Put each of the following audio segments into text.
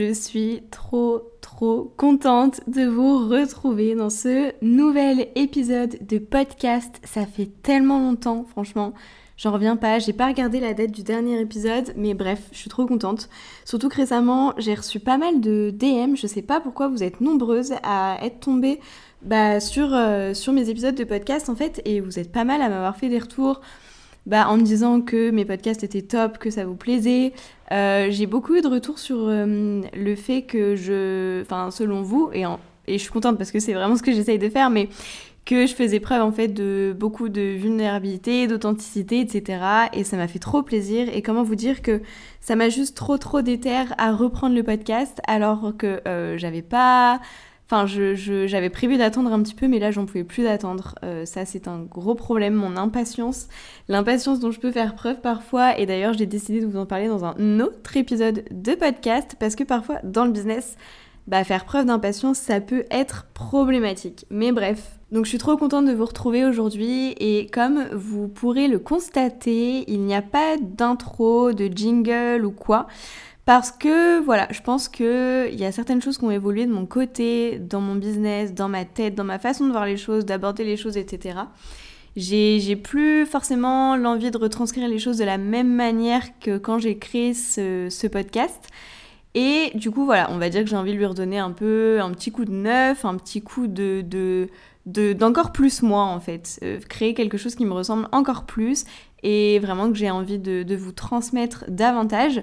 je suis trop trop contente de vous retrouver dans ce nouvel épisode de podcast. Ça fait tellement longtemps, franchement. J'en reviens pas, j'ai pas regardé la date du dernier épisode, mais bref, je suis trop contente. Surtout que récemment, j'ai reçu pas mal de DM, je sais pas pourquoi vous êtes nombreuses à être tombées bah, sur, euh, sur mes épisodes de podcast en fait, et vous êtes pas mal à m'avoir fait des retours. Bah, en me disant que mes podcasts étaient top, que ça vous plaisait. Euh, j'ai beaucoup eu de retours sur euh, le fait que je, enfin selon vous, et, et je suis contente parce que c'est vraiment ce que j'essaye de faire, mais que je faisais preuve en fait de beaucoup de vulnérabilité, d'authenticité, etc. Et ça m'a fait trop plaisir. Et comment vous dire que ça m'a juste trop trop déterre à reprendre le podcast alors que euh, j'avais pas... Enfin, j'avais je, prévu d'attendre un petit peu, mais là, j'en pouvais plus d'attendre. Euh, ça, c'est un gros problème, mon impatience. L'impatience dont je peux faire preuve parfois. Et d'ailleurs, j'ai décidé de vous en parler dans un autre épisode de podcast, parce que parfois, dans le business, bah, faire preuve d'impatience, ça peut être problématique. Mais bref, donc je suis trop contente de vous retrouver aujourd'hui et comme vous pourrez le constater, il n'y a pas d'intro, de jingle ou quoi. Parce que voilà, je pense qu'il y a certaines choses qui ont évolué de mon côté, dans mon business, dans ma tête, dans ma façon de voir les choses, d'aborder les choses, etc. J'ai plus forcément l'envie de retranscrire les choses de la même manière que quand j'ai créé ce, podcast. Et du coup, voilà, on va dire que j'ai envie de lui redonner un peu un petit coup de neuf, un petit coup de, de d'encore plus moi en fait, euh, créer quelque chose qui me ressemble encore plus et vraiment que j'ai envie de, vous transmettre davantage.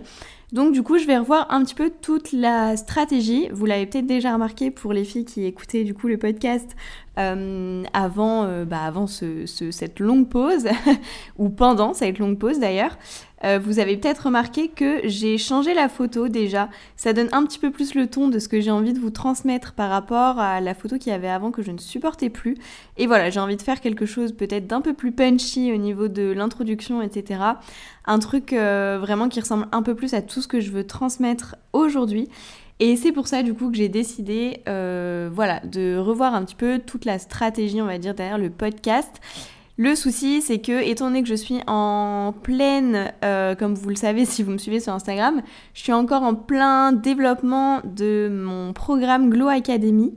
Donc du coup je vais revoir un petit peu toute la stratégie. Vous l'avez peut-être déjà remarqué pour les filles qui écoutaient du coup le podcast euh, avant, euh, bah, avant ce, cette longue pause ou pendant cette longue pause d'ailleurs. Euh, vous avez peut-être remarqué que j'ai changé la photo déjà. Ça donne un petit peu plus le ton de ce que j'ai envie de vous transmettre par rapport à la photo qu'il y avait avant que je ne supportais plus. Et voilà, j'ai envie de faire quelque chose peut-être d'un peu plus punchy au niveau de l'introduction, etc. Un truc vraiment qui ressemble un peu plus à tout ce que je veux transmettre aujourd'hui. Et c'est pour ça du coup que j'ai décidé euh, voilà, de revoir un petit peu toute la stratégie, on va dire, derrière le podcast. Le souci, c'est que, étant donné que je suis en pleine, euh, comme vous le savez si vous me suivez sur Instagram, je suis encore en plein développement de mon programme Glow Academy.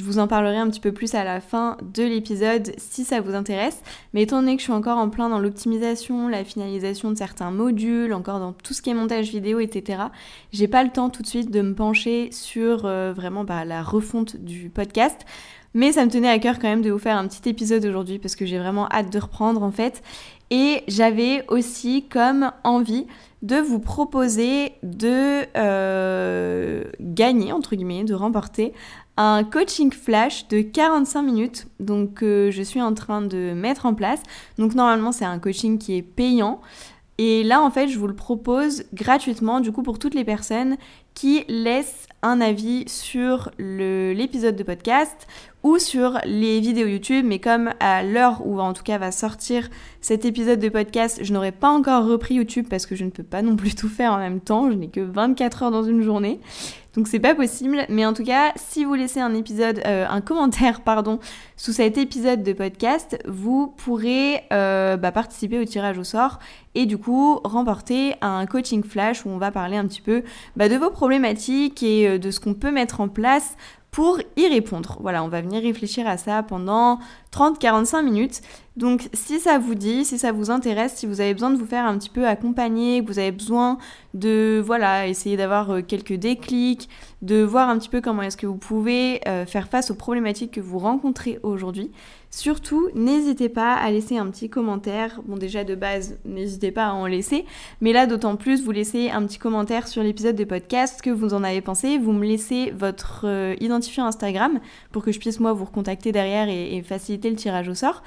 Je vous en parlerai un petit peu plus à la fin de l'épisode si ça vous intéresse. Mais étant donné que je suis encore en plein dans l'optimisation, la finalisation de certains modules, encore dans tout ce qui est montage vidéo, etc., j'ai pas le temps tout de suite de me pencher sur euh, vraiment bah, la refonte du podcast. Mais ça me tenait à cœur quand même de vous faire un petit épisode aujourd'hui parce que j'ai vraiment hâte de reprendre en fait. Et j'avais aussi comme envie de vous proposer de euh, gagner, entre guillemets, de remporter un coaching flash de 45 minutes. Donc euh, je suis en train de mettre en place. Donc normalement c'est un coaching qui est payant. Et là en fait je vous le propose gratuitement du coup pour toutes les personnes qui laissent un avis sur l'épisode de podcast ou sur les vidéos YouTube, mais comme à l'heure où en tout cas va sortir cet épisode de podcast, je n'aurai pas encore repris YouTube parce que je ne peux pas non plus tout faire en même temps, je n'ai que 24 heures dans une journée. Donc c'est pas possible, mais en tout cas, si vous laissez un épisode, euh, un commentaire, pardon, sous cet épisode de podcast, vous pourrez euh, bah, participer au tirage au sort et du coup remporter un coaching flash où on va parler un petit peu bah, de vos et euh, de ce qu'on peut mettre en place pour y répondre. Voilà, on va venir réfléchir à ça pendant 30-45 minutes. Donc si ça vous dit, si ça vous intéresse, si vous avez besoin de vous faire un petit peu accompagner, que vous avez besoin de voilà, essayer d'avoir euh, quelques déclics, de voir un petit peu comment est-ce que vous pouvez euh, faire face aux problématiques que vous rencontrez aujourd'hui. Surtout, n'hésitez pas à laisser un petit commentaire. Bon, déjà de base, n'hésitez pas à en laisser. Mais là, d'autant plus, vous laissez un petit commentaire sur l'épisode de podcast, que vous en avez pensé. Vous me laissez votre euh, identifiant Instagram pour que je puisse, moi, vous recontacter derrière et, faciliter le tirage au sort.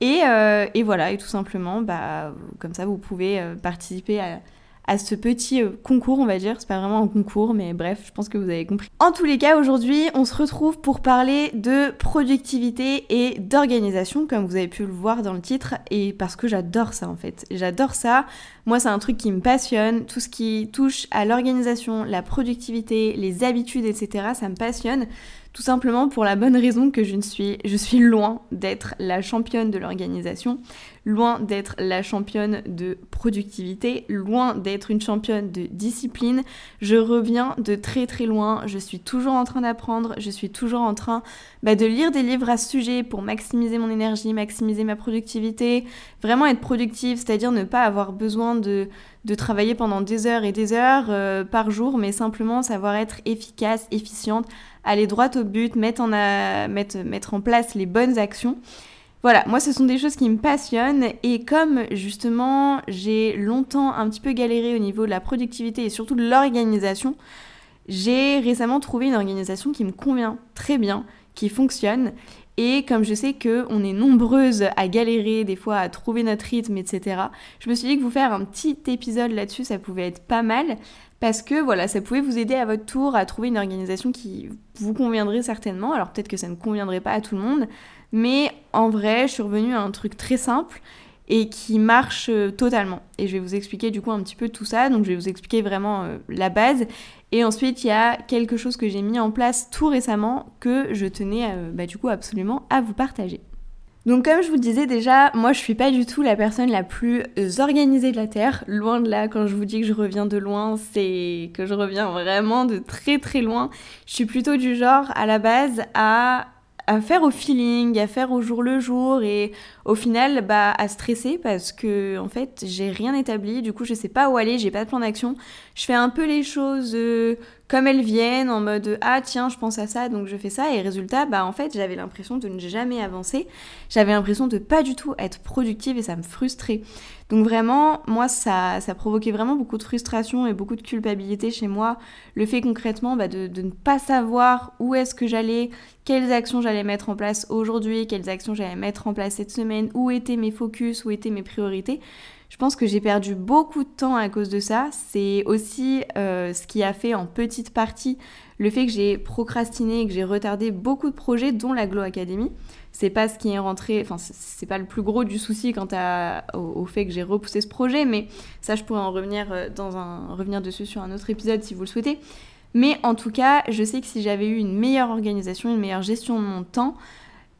Et, euh, voilà, et tout simplement, bah, comme ça, vous pouvez euh, participer à, à ce petit euh, concours, on va dire. C'est pas vraiment un concours, mais bref, je pense que vous avez compris. En tous les cas, aujourd'hui, on se retrouve pour parler de productivité et d'organisation, comme vous avez pu le voir dans le titre, et parce que j'adore ça en fait. J'adore ça. Moi, c'est un truc qui me passionne. Tout ce qui touche à l'organisation, la productivité, les habitudes, etc., ça me passionne. Tout simplement pour la bonne raison que je ne suis, je suis loin d'être la championne de l'organisation, loin d'être la championne de productivité, loin d'être une championne de discipline. Je reviens de très très loin, je suis toujours en train d'apprendre, je suis toujours en train bah, de lire des livres à ce sujet pour maximiser mon énergie, maximiser ma productivité, vraiment être productive, c'est-à-dire ne pas avoir besoin de, de travailler pendant des heures et des heures euh, par jour, mais simplement savoir être efficace, efficiente, aller droit au but, mettre en, mettre, en place les bonnes actions. Voilà, moi ce sont des choses qui me passionnent et comme justement j'ai longtemps un petit peu galéré au niveau de la productivité et surtout de l'organisation, j'ai récemment trouvé une organisation qui me convient très bien, qui fonctionne et comme je sais que on est nombreuses à galérer des fois à trouver notre rythme, etc., je me suis dit que vous faire un petit épisode là-dessus, ça pouvait être pas mal parce que voilà, ça pouvait vous aider à votre tour à trouver une organisation qui vous conviendrait certainement. Alors peut-être que ça ne conviendrait pas à tout le monde, mais en vrai, je suis revenue à un truc très simple et qui marche euh, totalement. Et je vais vous expliquer du coup un petit peu tout ça. Donc je vais vous expliquer vraiment euh, la base. Et ensuite, il y a quelque chose que j'ai mis en place tout récemment que je tenais euh, bah, absolument à vous partager. Donc comme je vous disais déjà, moi je suis pas du tout la personne la plus organisée de la Terre. Loin de là, quand je vous dis que je reviens de loin, c'est que je reviens vraiment de très très loin. Je suis plutôt du genre à la base à faire au feeling, à faire au jour le jour et au final bah à stresser parce que en fait j'ai rien établi, du coup je sais pas où aller, j'ai pas de plan d'action. Je fais un peu les choses euh, comme elles viennent en mode ah tiens je pense à ça donc je fais ça et résultat bah en fait j'avais l'impression de ne jamais avancer, j'avais l'impression de pas du tout être productive et ça me frustrait. Donc vraiment moi ça, ça provoquait vraiment beaucoup de frustration et beaucoup de culpabilité chez moi, le fait concrètement bah, de, de ne pas savoir où est-ce que j'allais, quelles actions j'allais mettre en place aujourd'hui, quelles actions j'allais mettre en place cette semaine, où étaient mes focus, où étaient mes priorités. Je pense que j'ai perdu beaucoup de temps à cause de ça. C'est aussi euh, ce qui a fait en petite partie le fait que j'ai procrastiné et que j'ai retardé beaucoup de projets, dont la Glow Academy. C'est pas ce qui est rentré, enfin c'est pas le plus gros du souci quant à, au, fait que j'ai repoussé ce projet, mais ça je pourrais en revenir euh, dans un revenir dessus sur un autre épisode si vous le souhaitez. Mais en tout cas, je sais que si j'avais eu une meilleure organisation, une meilleure gestion de mon temps,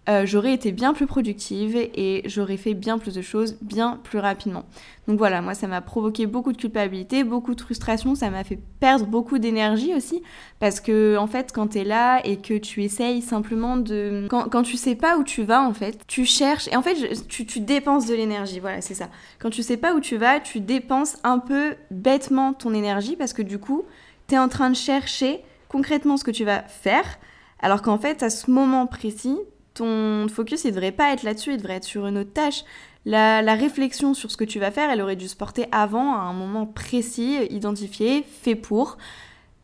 euh, j'aurais été bien plus productive et j'aurais fait bien plus de choses bien plus rapidement. Donc voilà, moi ça m'a provoqué beaucoup de culpabilité, beaucoup de frustration, ça m'a fait perdre beaucoup d'énergie aussi parce que en fait quand tu es là et que tu essayes simplement de... Quand, quand, tu sais pas où tu vas en fait, tu cherches et en fait tu, tu dépenses de l'énergie, voilà c'est ça. Quand tu sais pas où tu vas, tu dépenses un peu bêtement ton énergie parce que du coup tu es en train de chercher concrètement ce que tu vas faire alors qu'en fait, à ce moment précis, ton focus, il devrait pas être là-dessus, il devrait être sur une autre tâche. La, réflexion sur ce que tu vas faire, elle aurait dû se porter avant, à un moment précis, identifié, fait pour,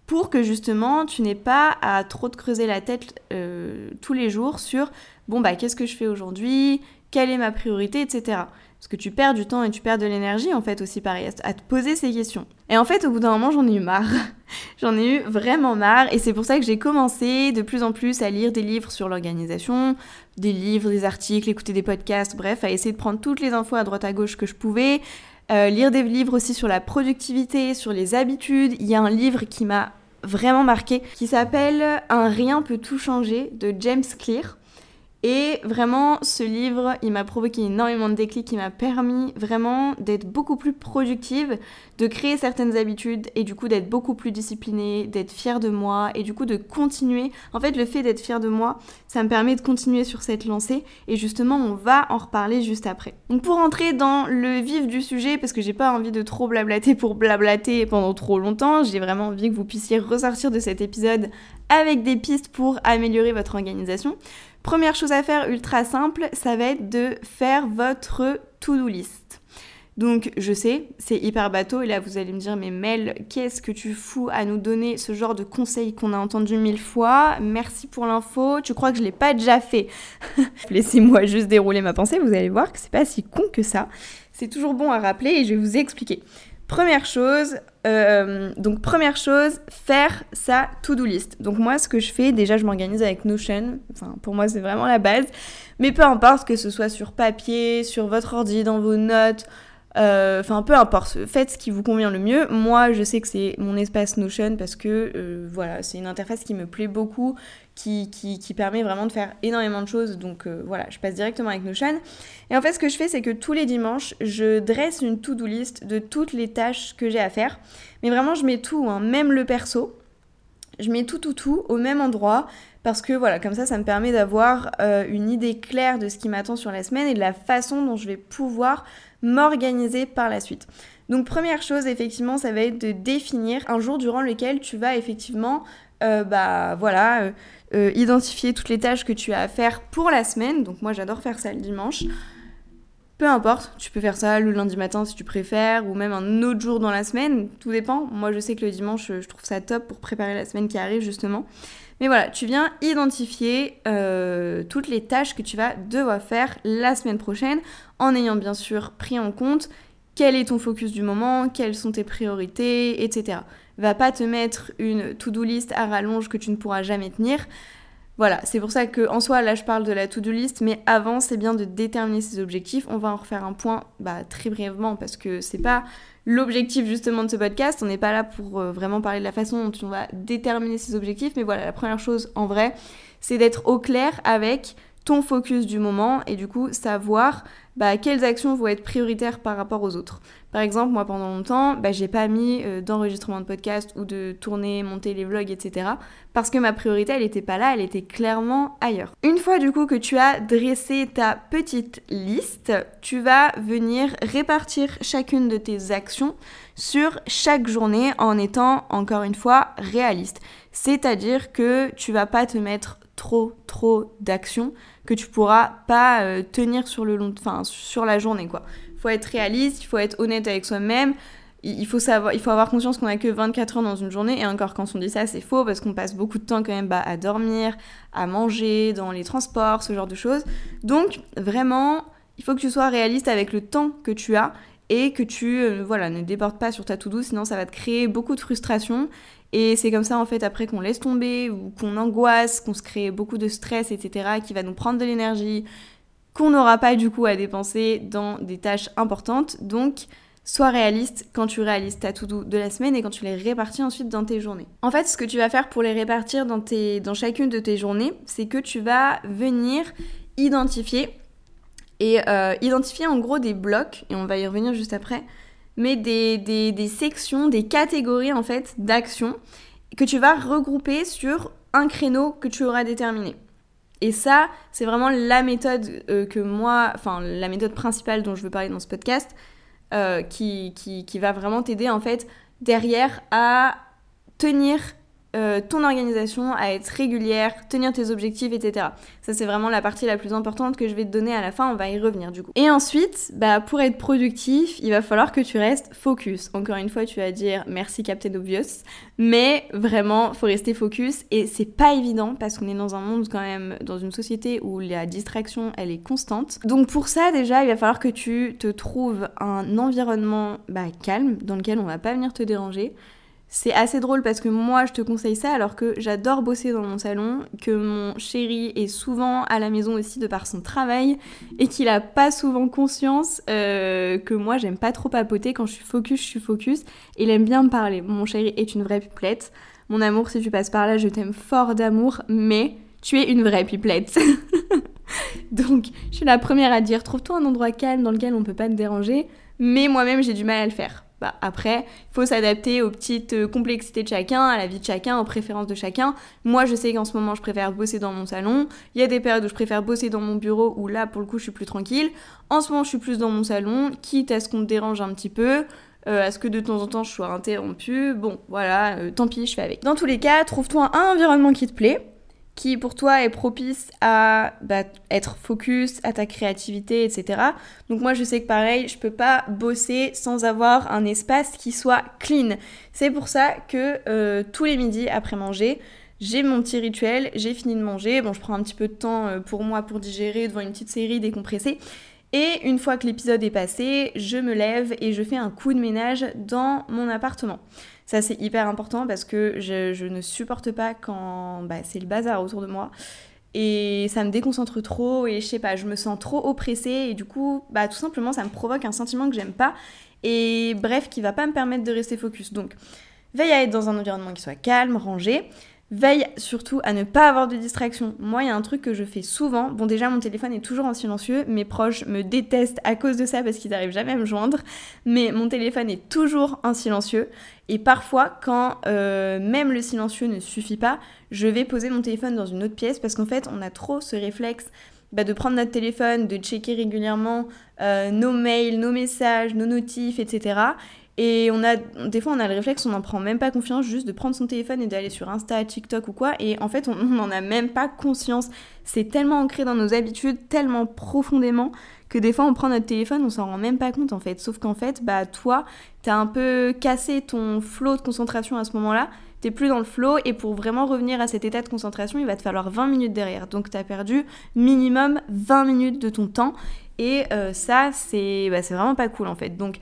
pour que justement tu n'aies pas à trop te creuser la tête euh, tous les jours sur bon bah qu'est-ce que je fais aujourd'hui, quelle est ma priorité, etc. Parce que tu perds du temps et tu perds de l'énergie, en fait, aussi pareil, à te poser ces questions. Et en fait, au bout d'un moment, j'en ai eu marre. j'en ai eu vraiment marre. Et c'est pour ça que j'ai commencé de plus en plus à lire des livres sur l'organisation, des livres, des articles, écouter des podcasts, bref, à essayer de prendre toutes les infos à droite à gauche que je pouvais. Euh, lire des livres aussi sur la productivité, sur les habitudes. Il y a un livre qui m'a vraiment marqué qui s'appelle Un rien peut tout changer de James Clear. Et vraiment, ce livre, il m'a provoqué énormément de déclics, il m'a permis vraiment d'être beaucoup plus productive, de créer certaines habitudes et du coup d'être beaucoup plus disciplinée, d'être fière de moi et du coup de continuer. En fait, le fait d'être fière de moi, ça me permet de continuer sur cette lancée et justement, on va en reparler juste après. Donc pour entrer dans le vif du sujet, parce que j'ai pas envie de trop blablater pour blablater pendant trop longtemps, j'ai vraiment envie que vous puissiez ressortir de cet épisode avec des pistes pour améliorer votre organisation. Première chose à faire ultra simple, ça va être de faire votre to-do list. Donc je sais, c'est hyper bateau et là vous allez me dire mais Mel, qu'est-ce que tu fous à nous donner ce genre de conseils qu'on a entendu mille fois? Merci pour l'info, tu crois que je l'ai pas déjà fait? Laissez-moi juste dérouler ma pensée, vous allez voir que c'est pas si con que ça. C'est toujours bon à rappeler et je vais vous expliquer. Première chose, euh, donc première chose, faire sa to-do list. Donc moi, ce que je fais, déjà, je m'organise avec Notion. Pour moi, c'est vraiment la base. Mais peu importe que ce soit sur papier, sur votre ordi, dans vos notes, Euh, enfin, peu importe, faites ce qui vous convient le mieux. Moi, je sais que c'est mon espace Notion parce que euh, voilà, c'est une interface qui me plaît beaucoup, qui, permet vraiment de faire énormément de choses. Donc euh, voilà, je passe directement avec Notion. Et en fait, ce que je fais, c'est que tous les dimanches, je dresse une to-do list de toutes les tâches que j'ai à faire. Mais vraiment, je mets tout, hein, même le perso. Je mets tout, tout, tout au même endroit parce que voilà, comme ça, ça me permet d'avoir une idée claire de ce qui m'attend sur la semaine et de la façon dont je vais pouvoir m'organiser par la suite. Donc première chose, effectivement, ça va être de définir un jour durant lequel tu vas effectivement, euh, bah voilà, euh, identifier toutes les tâches que tu as à faire pour la semaine. Donc moi, j'adore faire ça le dimanche. Peu importe, tu peux faire ça le lundi matin si tu préfères, ou même un autre jour dans la semaine, tout dépend. Moi, je sais que le dimanche, je trouve ça top pour préparer la semaine qui arrive, justement. Mais voilà, tu viens identifier euh, toutes les tâches que tu vas devoir faire la semaine prochaine en ayant bien sûr pris en compte quel est ton focus du moment, quelles sont tes priorités, etc. Va pas te mettre une to-do list à rallonge que tu ne pourras jamais tenir. Voilà, c'est pour ça que en soi là je parle de la to-do list, mais avant c'est bien de déterminer ses objectifs. On va en refaire un point bah, très brièvement parce que c'est pas l'objectif justement de ce podcast. On n'est pas là pour euh, vraiment parler de la façon dont on va déterminer ses objectifs, mais voilà, la première chose en vrai, c'est d'être au clair avec ton focus du moment et du coup savoir bah, quelles actions vont être prioritaires par rapport aux autres. Par exemple, moi pendant longtemps, bah, j'ai pas mis euh, d'enregistrement de podcast ou de tourner, monter les vlogs, etc. Parce que ma priorité, elle était pas là, elle était clairement ailleurs. Une fois du coup que tu as dressé ta petite liste, tu vas venir répartir chacune de tes actions sur chaque journée en étant encore une fois réaliste. C'est-à-dire que tu vas pas te mettre trop trop d'actions que tu pourras pas euh, tenir sur le long enfin sur la journée quoi. Il faut être réaliste, il faut être honnête avec soi-même. Il faut, savoir, il faut avoir conscience qu'on a que 24 heures dans une journée, et encore quand on dit ça, c'est faux parce qu'on passe beaucoup de temps quand même bah, à dormir, à manger, dans les transports, ce genre de choses. Donc vraiment, il faut que tu sois réaliste avec le temps que tu as et que tu euh, voilà, ne débordes pas sur ta to-do, sinon ça va te créer beaucoup de frustration et c'est comme ça en fait après qu'on laisse tomber ou qu'on angoisse, qu'on se crée beaucoup de stress, etc., qui va nous prendre de l'énergie, qu'on n'aura pas du coup à dépenser dans des tâches importantes. Donc sois réaliste quand tu réalises ta to-do de la semaine et quand tu les répartis ensuite dans tes journées. En fait, ce que tu vas faire pour les répartir dans, tes, dans chacune de tes journées, c'est que tu vas venir identifier et euh, identifier en gros des blocs, et on va y revenir juste après, mais des, des, sections, des catégories en fait d'actions que tu vas regrouper sur un créneau que tu auras déterminé. Et ça, c'est vraiment la méthode euh, que moi, enfin la méthode principale dont je veux parler dans ce podcast, euh, qui, qui, qui, va vraiment t'aider en fait derrière à tenir euh, ton organisation, à être régulière, tenir tes objectifs, etc. Ça, c'est vraiment la partie la plus importante que je vais te donner à la fin. On va y revenir du coup. Et ensuite, bah, pour être productif, il va falloir que tu restes focus. Encore une fois, tu vas dire merci Captain Obvious, mais vraiment, faut rester focus et c'est pas évident parce qu'on est dans un monde quand même, dans une société où la distraction, elle est constante. Donc pour ça, déjà, il va falloir que tu te trouves un environnement bah, calme dans lequel on va pas venir te déranger c'est assez drôle parce que moi je te conseille ça alors que j'adore bosser dans mon salon, que mon chéri est souvent à la maison aussi de par son travail et qu'il a pas souvent conscience euh, que moi j'aime pas trop papoter quand je suis focus, je suis focus il aime bien me parler. Mon chéri est une vraie pipelette. Mon amour, si tu passes par là, je t'aime fort d'amour, mais tu es une vraie pipelette. Donc, je suis la première à dire trouve-toi un endroit calme dans lequel on peut pas te déranger, mais moi-même j'ai du mal à le faire. Bah, après, il faut s'adapter aux petites euh, complexités de chacun, à la vie de chacun, aux préférences de chacun. Moi, je sais qu'en ce moment, je préfère bosser dans mon salon. Il y a des périodes où je préfère bosser dans mon bureau, où là, pour le coup, je suis plus tranquille. En ce moment, je suis plus dans mon salon, quitte à ce qu'on me dérange un petit peu. Euh, à ce que de temps en temps je sois interrompue. Bon, voilà, euh, tant pis, je fais avec. Dans tous les cas, trouve-toi un environnement qui te plaît qui pour toi est propice à bah, être focus, à ta créativité, etc. Donc moi je sais que pareil, je peux pas bosser sans avoir un espace qui soit clean. C'est pour ça que euh, tous les midis après manger, j'ai mon petit rituel, j'ai fini de manger, bon je prends un petit peu de temps euh, pour moi pour digérer devant une petite série décompressée. Et une fois que l'épisode est passé, je me lève et je fais un coup de ménage dans mon appartement. Ça, c'est hyper important parce que je, ne supporte pas quand bah, c'est le bazar autour de moi. et ça me déconcentre trop et je sais pas, je me sens trop oppressée et du coup, bah tout simplement ça me provoque un sentiment que j'aime pas et bref qui va pas me permettre de rester focus. Donc veille à être dans un environnement qui soit calme, rangé. Veille surtout à ne pas avoir de distraction. Moi, il y a un truc que je fais souvent. Bon, déjà, mon téléphone est toujours en silencieux. Mes proches me détestent à cause de ça parce qu'ils n'arrivent jamais à me joindre. Mais mon téléphone est toujours en silencieux. Et parfois, quand euh, même le silencieux ne suffit pas, je vais poser mon téléphone dans une autre pièce parce qu'en fait, on a trop ce réflexe bah, de prendre notre téléphone, de checker régulièrement euh, nos mails, nos messages, nos notifs, etc. Et on a, des fois, on a le réflexe, on n'en prend même pas confiance, juste de prendre son téléphone et d'aller sur Insta, TikTok ou quoi. Et en fait, on n'en a même pas conscience. C'est tellement ancré dans nos habitudes, tellement profondément, que des fois, on prend notre téléphone, on s'en rend même pas compte en fait. Sauf qu'en fait, bah, toi, t'as un peu cassé ton flot de concentration à ce moment-là. T'es plus dans le flow et pour vraiment revenir à cet état de concentration, il va te falloir 20 minutes derrière. Donc t'as perdu minimum 20 minutes de ton temps et euh, ça, c'est bah, vraiment pas cool en fait. Donc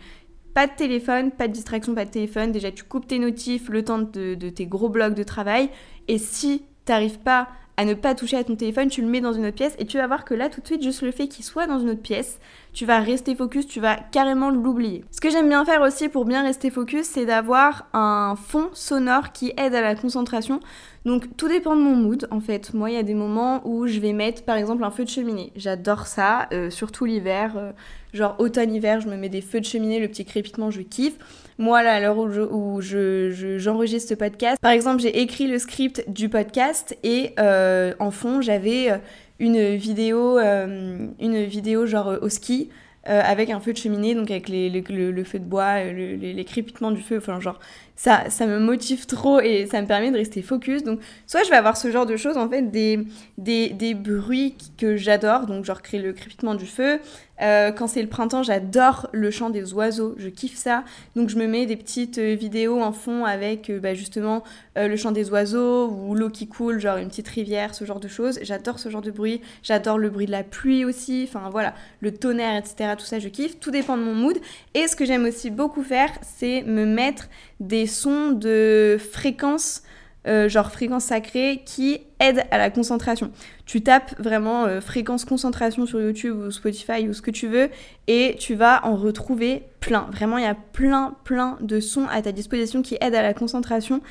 pas de téléphone, pas de distraction, pas de téléphone. Déjà, tu coupes tes notifs le temps de, tes gros blocs de travail. Et si t'arrives pas à ne pas toucher à ton téléphone, tu le mets dans une autre pièce et tu vas voir que là, tout de suite, juste le fait qu'il soit dans une autre pièce, tu vas rester focus, tu vas carrément l'oublier. Ce que j'aime bien faire aussi pour bien rester focus, c'est d'avoir un fond sonore qui aide à la concentration. Donc tout dépend de mon mood en fait. Moi, il y a des moments où je vais mettre par exemple un feu de cheminée. J'adore ça, euh, surtout l'hiver. Euh, genre automne-hiver, je me mets des feux de cheminée, le petit crépitement, je kiffe. Moi, là, à l'heure où, j'enregistre ce podcast, par exemple, j'ai écrit le script du podcast et euh, en fond, j'avais euh, une vidéo, euh, une vidéo genre au ski. avec un feu de cheminée, donc avec le, feu de bois, les, crépitements du feu, enfin genre ça, me motive trop et ça me permet de rester focus. Donc soit je vais avoir ce genre de choses, en fait, des, des, des bruits que j'adore, donc genre créer le crépitement du feu, euh, quand c'est le printemps, j'adore le chant des oiseaux, je kiffe ça. Donc je me mets des petites euh, vidéos en fond avec euh, bah, justement le chant des oiseaux ou l'eau qui coule, genre une petite rivière, ce genre de choses. J'adore ce genre de bruit. J'adore le bruit de la pluie aussi. Enfin voilà, le tonnerre, etc. Tout ça, je kiffe. Tout dépend de mon mood. Et ce que j'aime aussi beaucoup faire, c'est me mettre des sons de fréquence euh, genre fréquence sacrée, qui aide à la concentration. Tu tapes vraiment euh, fréquence concentration sur YouTube ou Spotify ou ce que tu veux et tu vas en retrouver plein. Vraiment, il y a plein, plein de sons à ta disposition qui aident à la concentration.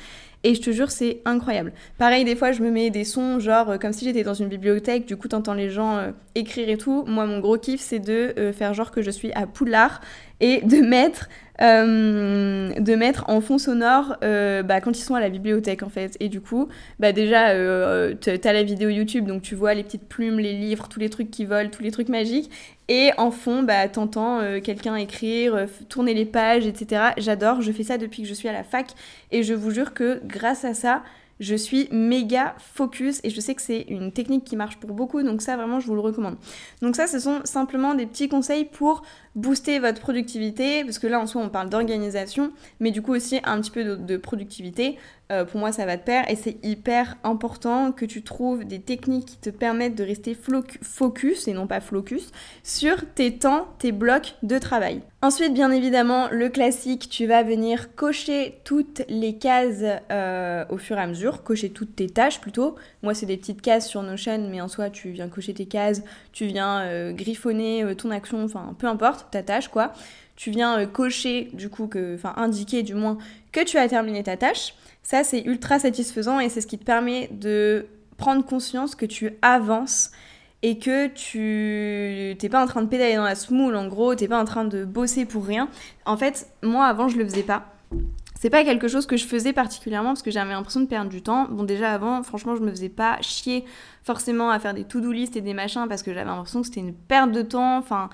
Et je te jure, c'est incroyable. Pareil, des fois, je me mets des sons, genre euh, comme si j'étais dans une bibliothèque, du coup, t'entends les gens écrire et tout. Moi, mon gros kiff, c'est de faire genre que je suis à Poudlard et de mettre euh, de mettre en fond sonore euh, bah, quand ils sont à la bibliothèque en fait. Et du coup, bah, déjà, euh, t'as la vidéo YouTube, donc tu vois les petites plumes, les livres, tous les trucs qui volent, tous les trucs magiques. Et en fond, bah, t'entends quelqu'un écrire, tourner les pages, etc. J'adore, je fais ça depuis que je suis à la fac. Et je vous jure que grâce à ça, je suis méga focus et je sais que c'est une technique qui marche pour beaucoup, donc ça vraiment je vous le recommande. Donc ça ce sont simplement des petits conseils pour booster votre productivité, parce que là en soi on parle d'organisation, mais du coup aussi un petit peu de, productivité. Euh, pour moi ça va de pair et c'est hyper important que tu trouves des techniques qui te permettent de rester focus et non pas flocus sur tes temps, tes blocs de travail. Ensuite bien évidemment le classique, tu vas venir cocher toutes les cases euh, au fur et à mesure, cocher toutes tes tâches plutôt. Moi c'est des petites cases sur Notion mais en soi tu viens cocher tes cases, tu viens euh, griffonner ton action, enfin peu importe ta tâche, quoi. Tu viens euh, cocher, du coup, que, enfin indiquer du moins que tu as terminé ta tâche. Ça, c'est ultra satisfaisant et c'est ce qui te permet de prendre conscience que tu avances et que tu t'es pas en train de pédaler dans la smoule en gros, t'es pas en train de bosser pour rien. En fait, moi avant je le faisais pas. C'est pas quelque chose que je faisais particulièrement parce que j'avais l'impression de perdre du temps. Bon déjà avant, franchement, je me faisais pas chier forcément à faire des to-do list et des machins parce que j'avais l'impression que c'était une perte de temps. Enfin,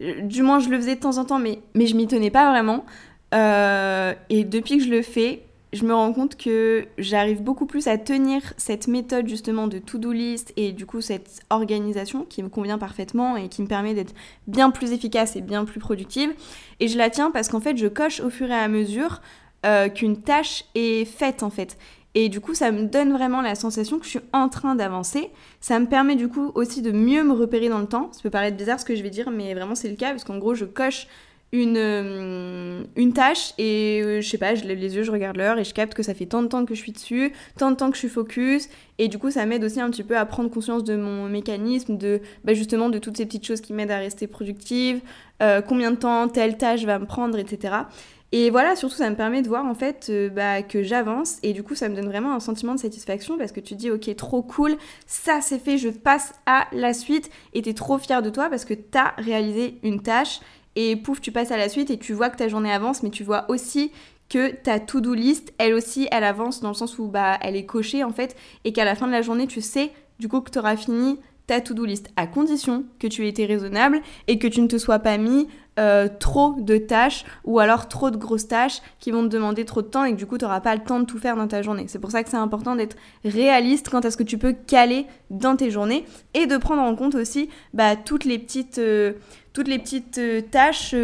du moins, je le faisais de temps en temps, mais, mais je m'y tenais pas vraiment. Euh, et depuis que je le fais, je me rends compte que j'arrive beaucoup plus à tenir cette méthode justement de to-do list et du coup cette organisation qui me convient parfaitement et qui me permet d'être bien plus efficace et bien plus productive. Et je la tiens parce qu'en fait je coche au fur et à mesure euh, qu'une tâche est faite en fait. Et du coup, ça me donne vraiment la sensation que je suis en train d'avancer. Ça me permet du coup aussi de mieux me repérer dans le temps. Ça peut paraître bizarre ce que je vais dire, mais vraiment c'est le cas, parce qu'en gros, je coche une, euh, une tâche et euh, je sais pas, je lève les yeux, je regarde l'heure et je capte que ça fait tant de temps que je suis dessus, tant de temps que je suis focus et du coup ça m'aide aussi un petit peu à prendre conscience de mon mécanisme, de bah, justement de toutes ces petites choses qui m'aident à rester productive, combien de temps telle tâche va me prendre, etc. Et voilà, surtout ça me permet de voir en fait bah, que j'avance. Et du coup ça me donne vraiment un sentiment de satisfaction parce que tu dis ok trop cool, ça c'est fait, je passe à la suite. Et t'es trop fier de toi parce que t'as réalisé une tâche. Et pouf, tu passes à la suite et tu vois que ta journée avance, mais tu vois aussi que ta to-do list, elle aussi, elle avance dans le sens où bah, elle est cochée en fait, et qu'à la fin de la journée, tu sais du coup que tu auras fini ta to-do list, à condition que tu aies été raisonnable et que tu ne te sois pas mis euh, trop de tâches ou alors trop de grosses tâches qui vont te demander trop de temps et que du coup tu n'auras pas le temps de tout faire dans ta journée. C'est pour ça que c'est important d'être réaliste quant à ce que tu peux caler dans tes journées et de prendre en compte aussi bah, toutes les petites, euh, toutes les petites euh, tâches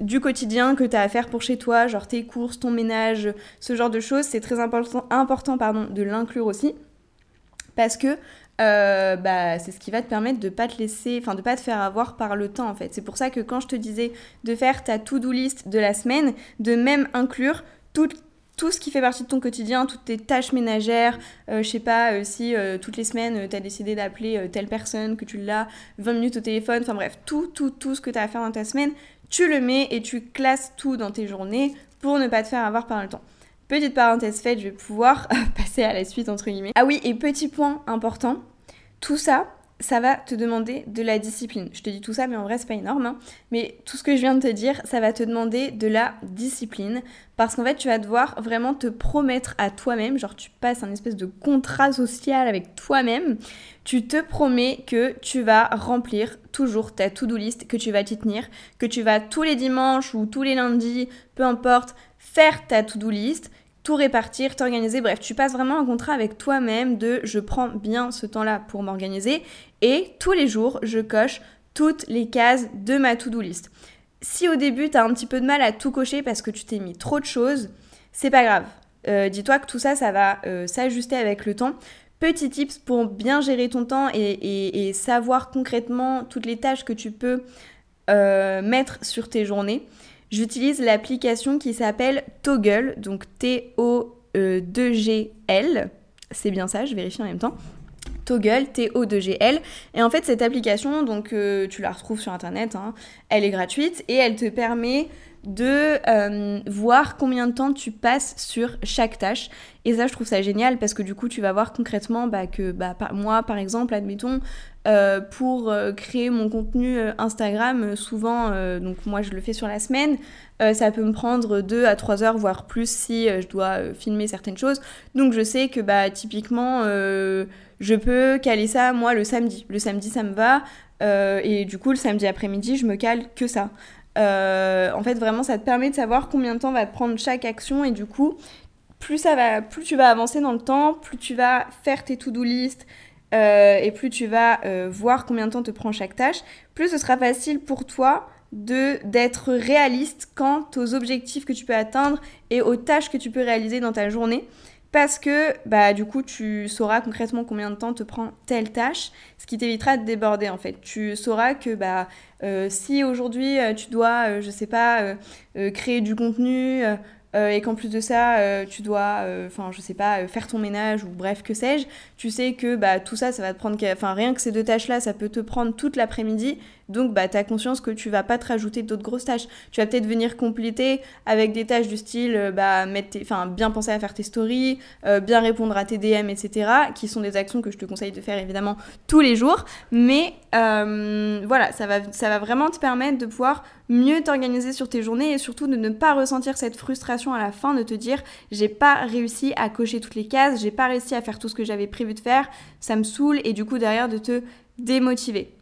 du quotidien que tu as à faire pour chez toi, genre tes courses, ton ménage, ce genre de choses. C'est très important, important pardon, de l'inclure aussi parce que euh, bah, c'est ce qui va te permettre de pas te laisser, enfin de pas te faire avoir par le temps en fait. C'est pour ça que quand je te disais de faire ta to-do list de la semaine, de même inclure tout, tout ce qui fait partie de ton quotidien, toutes tes tâches ménagères, euh, je sais pas euh, si toutes les semaines tu as décidé d'appeler telle personne, que tu l'as 20 minutes au téléphone, enfin bref, tout, tout, tout ce que tu as à faire dans ta semaine, tu le mets et tu classes tout dans tes journées pour ne pas te faire avoir par le temps. Petite parenthèse faite, je vais pouvoir passer à la suite entre guillemets. Ah oui, et petit point important, tout ça, ça va te demander de la discipline. Je te dis tout ça, mais en vrai, c'est pas énorme. Hein. Mais tout ce que je viens de te dire, ça va te demander de la discipline. Parce qu'en fait, tu vas devoir vraiment te promettre à toi-même. Genre, tu passes un espèce de contrat social avec toi-même. Tu te promets que tu vas remplir toujours ta to-do list, que tu vas t'y tenir, que tu vas tous les dimanches ou tous les lundis, peu importe, faire ta to-do list tout répartir, t'organiser. Bref, tu passes vraiment un contrat avec toi-même de je prends bien ce temps-là pour m'organiser et tous les jours, je coche toutes les cases de ma to-do list. Si au début, tu as un petit peu de mal à tout cocher parce que tu t'es mis trop de choses, c'est pas grave. Euh, dis-toi que tout ça, ça va euh, s'ajuster avec le temps. Petit tips pour bien gérer ton temps et, savoir concrètement toutes les tâches que tu peux euh, mettre sur tes journées j'utilise l'application qui s'appelle Toggle, donc T-O-2-G-L. C'est bien ça, je vérifie en même temps. Toggle, T-O-2-G-L. Et en fait, cette application, donc euh, tu la retrouves sur internet, hein, elle est gratuite et elle te permet de euh, voir combien de temps tu passes sur chaque tâche. Et ça, je trouve ça génial parce que du coup, tu vas voir concrètement bah, que bah, moi, par exemple, admettons, euh, pour euh, créer mon contenu Instagram, souvent, donc moi, je le fais sur la semaine, ça peut me prendre 2 à 3 heures, voire plus si je dois filmer certaines choses. Donc, je sais que bah, typiquement, je peux caler ça, moi, le samedi. Le samedi, ça me va. et du coup, le samedi après-midi, je me cale que ça. Euh, en fait, vraiment, ça te permet de savoir combien de temps va te prendre chaque action et du coup, plus ça va, plus tu vas avancer dans le temps, plus tu vas faire tes to-do list euh, et plus tu vas euh, voir combien de temps te prend chaque tâche, plus ce sera facile pour toi de d'être réaliste quant aux objectifs que tu peux atteindre et aux tâches que tu peux réaliser dans ta journée parce que bah du coup tu sauras concrètement combien de temps te prend telle tâche, ce qui t'évitera de déborder en fait. Tu sauras que bah euh, si aujourd'hui euh, tu dois, euh, je sais pas, créer du contenu et qu'en plus de ça tu dois, enfin je sais pas, faire ton ménage ou bref que sais-je, tu sais que bah tout ça ça va te prendre, enfin rien que ces deux tâches là ça peut te prendre toute l'après-midi donc, bah, tu as conscience que tu vas pas te rajouter d'autres grosses tâches. Tu vas peut-être venir compléter avec des tâches du style euh, bah, mettre enfin, bien penser à faire tes stories, euh, bien répondre à tes DM, etc. qui sont des actions que je te conseille de faire évidemment tous les jours. Mais euh, voilà, ça va, ça va vraiment te permettre de pouvoir mieux t'organiser sur tes journées et surtout de ne pas ressentir cette frustration à la fin de te dire j'ai pas réussi à cocher toutes les cases, j'ai pas réussi à faire tout ce que j'avais prévu de faire, ça me saoule et du coup derrière de te démotiver.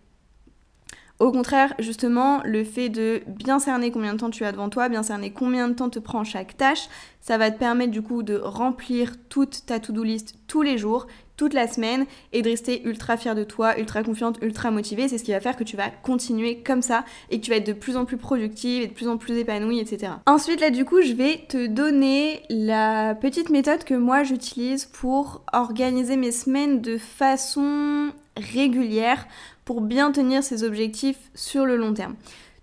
Au contraire, justement, le fait de bien cerner combien de temps tu as devant toi, bien cerner combien de temps te prend chaque tâche, ça va te permettre du coup de remplir toute ta to-do list tous les jours, toute la semaine et de rester ultra fier de toi, ultra confiante, ultra motivée. C'est ce qui va faire que tu vas continuer comme ça et que tu vas être de plus en plus productive et de plus en plus épanouie, etc. Ensuite, là, du coup, je vais te donner la petite méthode que moi j'utilise pour organiser mes semaines de façon régulière pour bien tenir ses objectifs sur le long terme.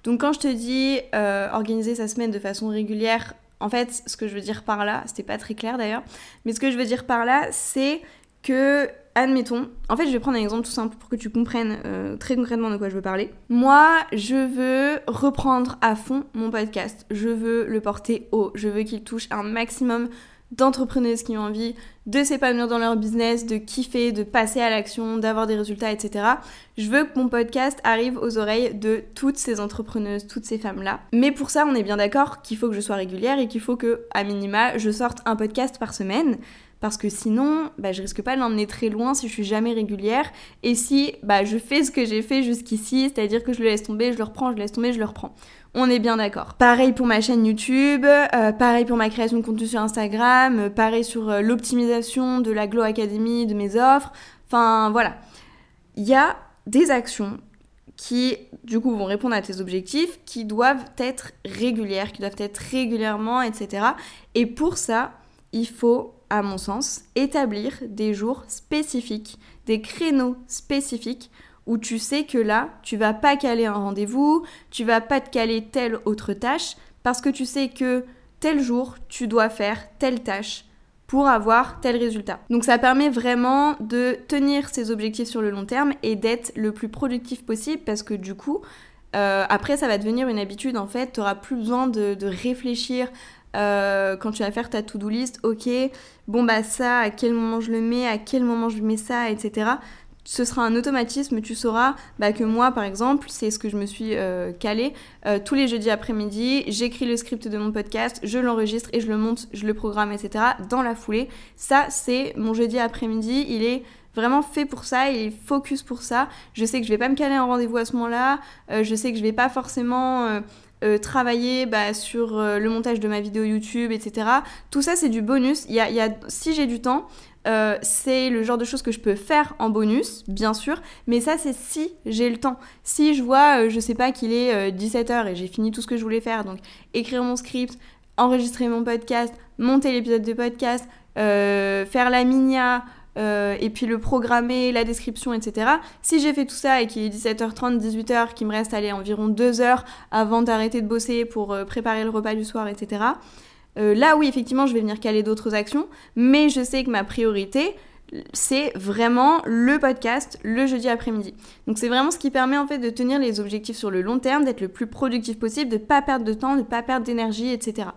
Donc quand je te dis euh, organiser sa semaine de façon régulière, en fait, ce que je veux dire par là, c'était pas très clair d'ailleurs, mais ce que je veux dire par là, c'est que, admettons, en fait, je vais prendre un exemple tout simple pour que tu comprennes euh, très concrètement de quoi je veux parler. Moi, je veux reprendre à fond mon podcast. Je veux le porter haut. Je veux qu'il touche un maximum d'entrepreneuses qui ont envie de s'épanouir dans leur business, de kiffer, de passer à l'action, d'avoir des résultats, etc. Je veux que mon podcast arrive aux oreilles de toutes ces entrepreneuses, toutes ces femmes-là. Mais pour ça, on est bien d'accord qu'il faut que je sois régulière et qu'il faut que, à minima, je sorte un podcast par semaine parce que sinon, bah, je risque pas de l'emmener très loin si je suis jamais régulière et si bah, je fais ce que j'ai fait jusqu'ici, c'est-à-dire que je le laisse tomber, je le reprends, je le laisse tomber, je le reprends. On est bien d'accord. Pareil pour ma chaîne YouTube, euh, pareil pour ma création de contenu sur Instagram, euh, pareil sur euh, l'optimisation de la Glow Academy, de mes offres. Enfin voilà. Il y a des actions qui, du coup, vont répondre à tes objectifs, qui doivent être régulières, qui doivent être régulièrement, etc. Et pour ça, il faut à mon sens, établir des jours spécifiques, des créneaux spécifiques où tu sais que là, tu vas pas caler un rendez-vous, tu vas pas te caler telle autre tâche, parce que tu sais que tel jour, tu dois faire telle tâche pour avoir tel résultat. Donc ça permet vraiment de tenir ses objectifs sur le long terme et d'être le plus productif possible parce que du coup, euh, après ça va devenir une habitude en fait, tu n'auras plus besoin de, réfléchir euh, quand tu vas faire ta to-do list, ok, bon bah ça, à quel moment je le mets, à quel moment je mets ça, etc. Ce sera un automatisme, tu sauras bah, que moi par exemple, c'est ce que je me suis euh, calé, euh, tous les jeudis après-midi, j'écris le script de mon podcast, je l'enregistre et je le monte, je le programme, etc. dans la foulée. Ça, c'est mon jeudi après-midi, il est vraiment fait pour ça, il est focus pour ça. Je sais que je vais pas me caler un rendez-vous à ce moment-là, je sais que je vais pas forcément euh, travailler bah, sur euh, le montage de ma vidéo YouTube, etc. Tout ça, c'est du bonus. Il y a, si j'ai du temps, euh, c'est le genre de choses que je peux faire en bonus, bien sûr, mais ça c'est si j'ai le temps. Si je vois, je sais pas qu'il est 17h et j'ai fini tout ce que je voulais faire, donc écrire mon script, enregistrer mon podcast, monter l'épisode de podcast, faire la minia, euh, et puis le programmer, la description, etc. Si j'ai fait tout ça et qu'il est 17h30, 18h, qu'il me reste aller environ 2 heures avant d'arrêter de bosser pour euh, préparer le repas du soir, etc. Euh, là oui, effectivement, je vais venir caler d'autres actions, mais je sais que ma priorité, c'est vraiment le podcast le jeudi après-midi. Donc c'est vraiment ce qui permet en fait de tenir les objectifs sur le long terme, d'être le plus productif possible, de ne pas perdre de temps, de ne pas perdre d'énergie, etc.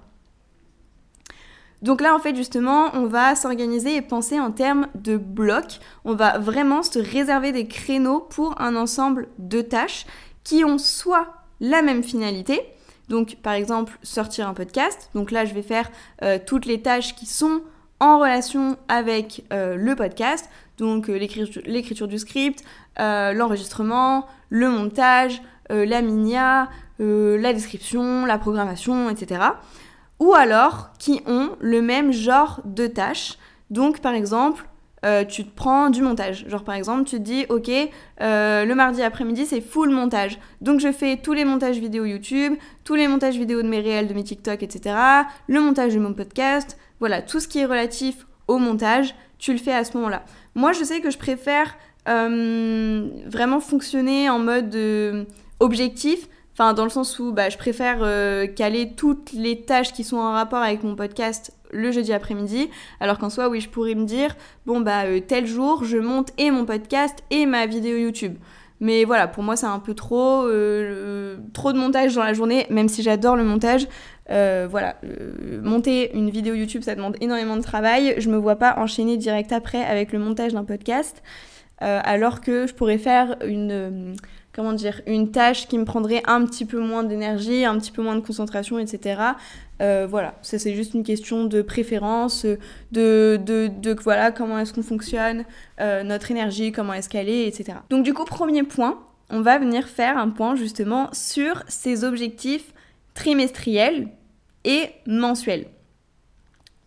Donc là, en fait, justement, on va s'organiser et penser en termes de blocs. On va vraiment se réserver des créneaux pour un ensemble de tâches qui ont soit la même finalité, donc par exemple sortir un podcast. Donc là, je vais faire euh, toutes les tâches qui sont en relation avec euh, le podcast, donc euh, l'écriture du script, l'enregistrement, le montage, la minia, la description, la programmation, etc ou alors qui ont le même genre de tâches. Donc par exemple, euh, tu te prends du montage. Genre par exemple, tu te dis, ok, euh, le mardi après-midi, c'est full montage. Donc je fais tous les montages vidéo YouTube, tous les montages vidéo de mes réels, de mes TikTok, etc. Le montage de mon podcast. Voilà, tout ce qui est relatif au montage, tu le fais à ce moment-là. Moi, je sais que je préfère euh, vraiment fonctionner en mode objectif Enfin, dans le sens où bah, je préfère euh, caler toutes les tâches qui sont en rapport avec mon podcast le jeudi après-midi, alors qu'en soi, oui, je pourrais me dire, bon, bah, euh, tel jour, je monte et mon podcast et ma vidéo YouTube. Mais voilà, pour moi, c'est un peu trop, euh, trop de montage dans la journée, même si j'adore le montage. voilà, monter une vidéo YouTube, ça demande énormément de travail. Je me vois pas enchaîner direct après avec le montage d'un podcast, alors que je pourrais faire une comment dire, une tâche qui me prendrait un petit peu moins d'énergie, un petit peu moins de concentration, etc. Euh, voilà, ça c'est juste une question de préférence, de, voilà, comment est-ce qu'on fonctionne, euh, notre énergie, comment est-ce qu'elle est, etc. Donc du coup, premier point, on va venir faire un point justement sur ces objectifs trimestriels et mensuels.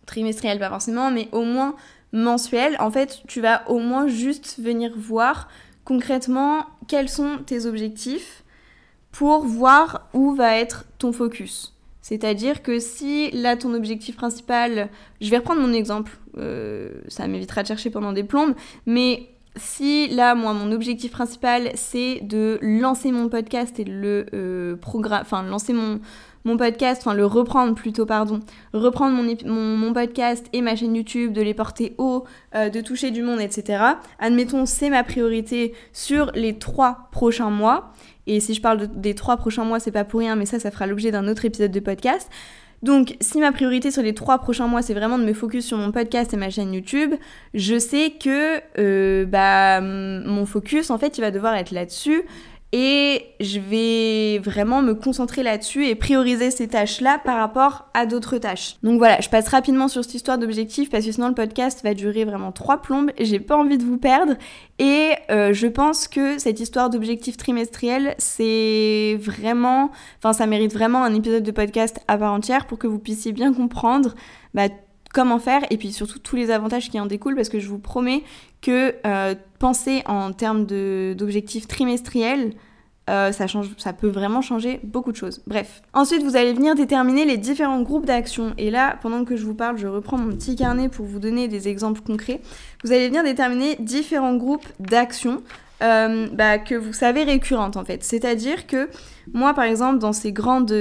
Trimestriels pas forcément, mais au moins mensuels. En fait, tu vas au moins juste venir voir concrètement quels sont tes objectifs pour voir où va être ton focus? C'est-à-dire que si là ton objectif principal, je vais reprendre mon exemple, euh, ça m'évitera de chercher pendant des plombes, mais si là, moi, mon objectif principal, c'est de lancer mon podcast et le euh, programme, enfin, lancer mon, mon podcast, enfin le reprendre plutôt, pardon, reprendre mon, podcast et ma chaîne YouTube, de les porter haut, euh, de toucher du monde, etc. Admettons, c'est ma priorité sur les trois prochains mois. Et si je parle des trois prochains mois, c'est pas pour rien, mais ça, ça fera l'objet d'un autre épisode de podcast. Donc, si ma priorité sur les trois prochains mois, c'est vraiment de me focus sur mon podcast et ma chaîne YouTube, je sais que euh, bah, mon focus, en fait, il va devoir être là-dessus et je vais vraiment me concentrer là-dessus et prioriser ces tâches-là par rapport à d'autres tâches. Donc voilà, je passe rapidement sur cette histoire d'objectifs parce que sinon le podcast va durer vraiment trois plombes j'ai pas envie de vous perdre. Et euh, je pense que cette histoire d'objectifs trimestriels, c'est vraiment, enfin ça mérite vraiment un épisode de podcast à part entière pour que vous puissiez bien comprendre bah, comment faire et puis surtout tous les avantages qui en découlent parce que je vous promets que euh, penser en termes d'objectifs trimestriels, euh, ça, ça peut vraiment changer beaucoup de choses. Bref. Ensuite, vous allez venir déterminer les différents groupes d'action. Et là, pendant que je vous parle, je reprends mon petit carnet pour vous donner des exemples concrets. Vous allez venir déterminer différents groupes d'action euh, bah, que vous savez récurrentes en fait. C'est-à-dire que moi par exemple dans ces, grandes,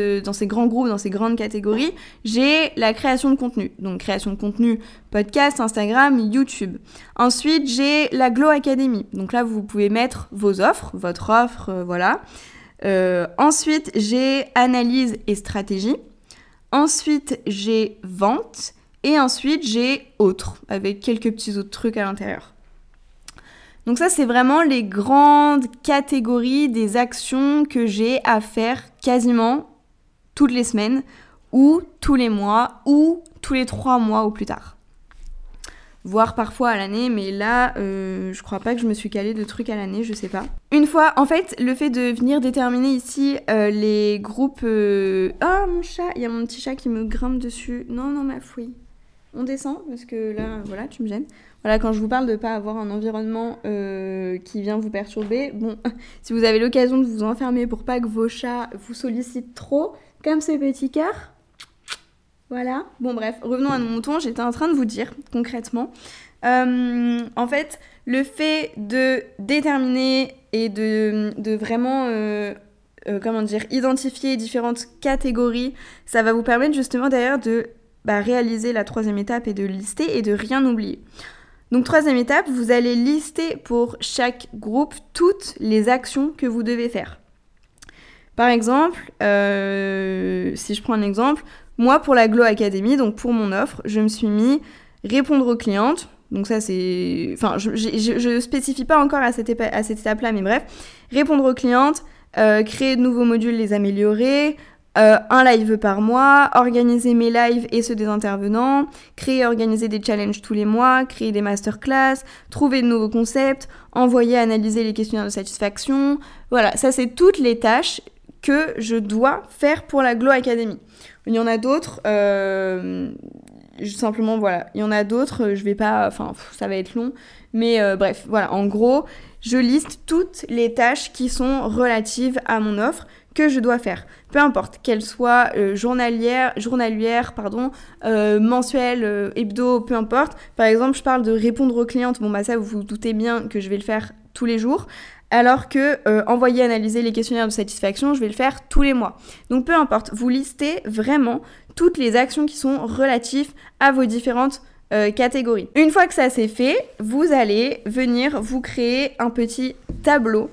grands groupes, dans ces grandes catégories, j'ai la création de contenu. Donc création de contenu podcast, Instagram, YouTube. Ensuite j'ai la Glow Academy. Donc là vous pouvez mettre vos offres, votre offre, euh, voilà. Euh, ensuite j'ai analyse et stratégie. Ensuite j'ai vente. Et ensuite j'ai autres, avec quelques petits autres trucs à l'intérieur. Donc ça, c'est vraiment les grandes catégories des actions que j'ai à faire quasiment toutes les semaines ou tous les mois ou tous les trois mois ou plus tard. Voire parfois à l'année, mais là, euh, je crois pas que je me suis calée de trucs à l'année, je sais pas. Une fois, en fait, le fait de venir déterminer ici euh, les groupes... Euh, oh, mon chat Il y a mon petit chat qui me grimpe dessus. Non, non, ma fouille. On descend, parce que là, voilà, tu me gênes. Voilà, quand je vous parle de ne pas avoir un environnement euh, qui vient vous perturber, bon, si vous avez l'occasion de vous enfermer pour pas que vos chats vous sollicitent trop, comme ce petit cœur, voilà. Bon, bref, revenons à mon mouton. J'étais en train de vous dire concrètement. Euh, en fait, le fait de déterminer et de, vraiment, euh, comment dire, identifier différentes catégories, ça va vous permettre justement d'ailleurs de bah, réaliser la troisième étape et de lister et de rien oublier. Donc troisième étape, vous allez lister pour chaque groupe toutes les actions que vous devez faire. Par exemple, euh, si je prends un exemple, moi pour la Glow Academy, donc pour mon offre, je me suis mis répondre aux clientes. Donc ça c'est... Enfin, je, ne spécifie pas encore à cette, étape-là, mais bref. Répondre aux clientes, euh, créer de nouveaux modules, les améliorer, euh, un live par mois, organiser mes lives et ceux des intervenants, créer et organiser des challenges tous les mois, créer des masterclass, trouver de nouveaux concepts, envoyer, analyser les questionnaires de satisfaction. Voilà, ça c'est toutes les tâches que je dois faire pour la Glow Academy. Il y en a d'autres, euh, simplement voilà, il y en a d'autres, je vais pas, enfin ça va être long, mais euh, bref, voilà, en gros, je liste toutes les tâches qui sont relatives à mon offre que je dois faire. Peu importe, qu'elle soit euh, journalière, journalière, pardon, euh, mensuelle, euh, hebdo, peu importe. Par exemple, je parle de répondre aux clientes. Bon, bah ça, vous vous doutez bien que je vais le faire tous les jours. Alors que envoyer, analyser les questionnaires de satisfaction, je vais le faire tous les mois. Donc peu importe, vous listez vraiment toutes les actions qui sont relatives à vos différentes catégories. Une fois que ça c'est fait, vous allez venir vous créer un petit tableau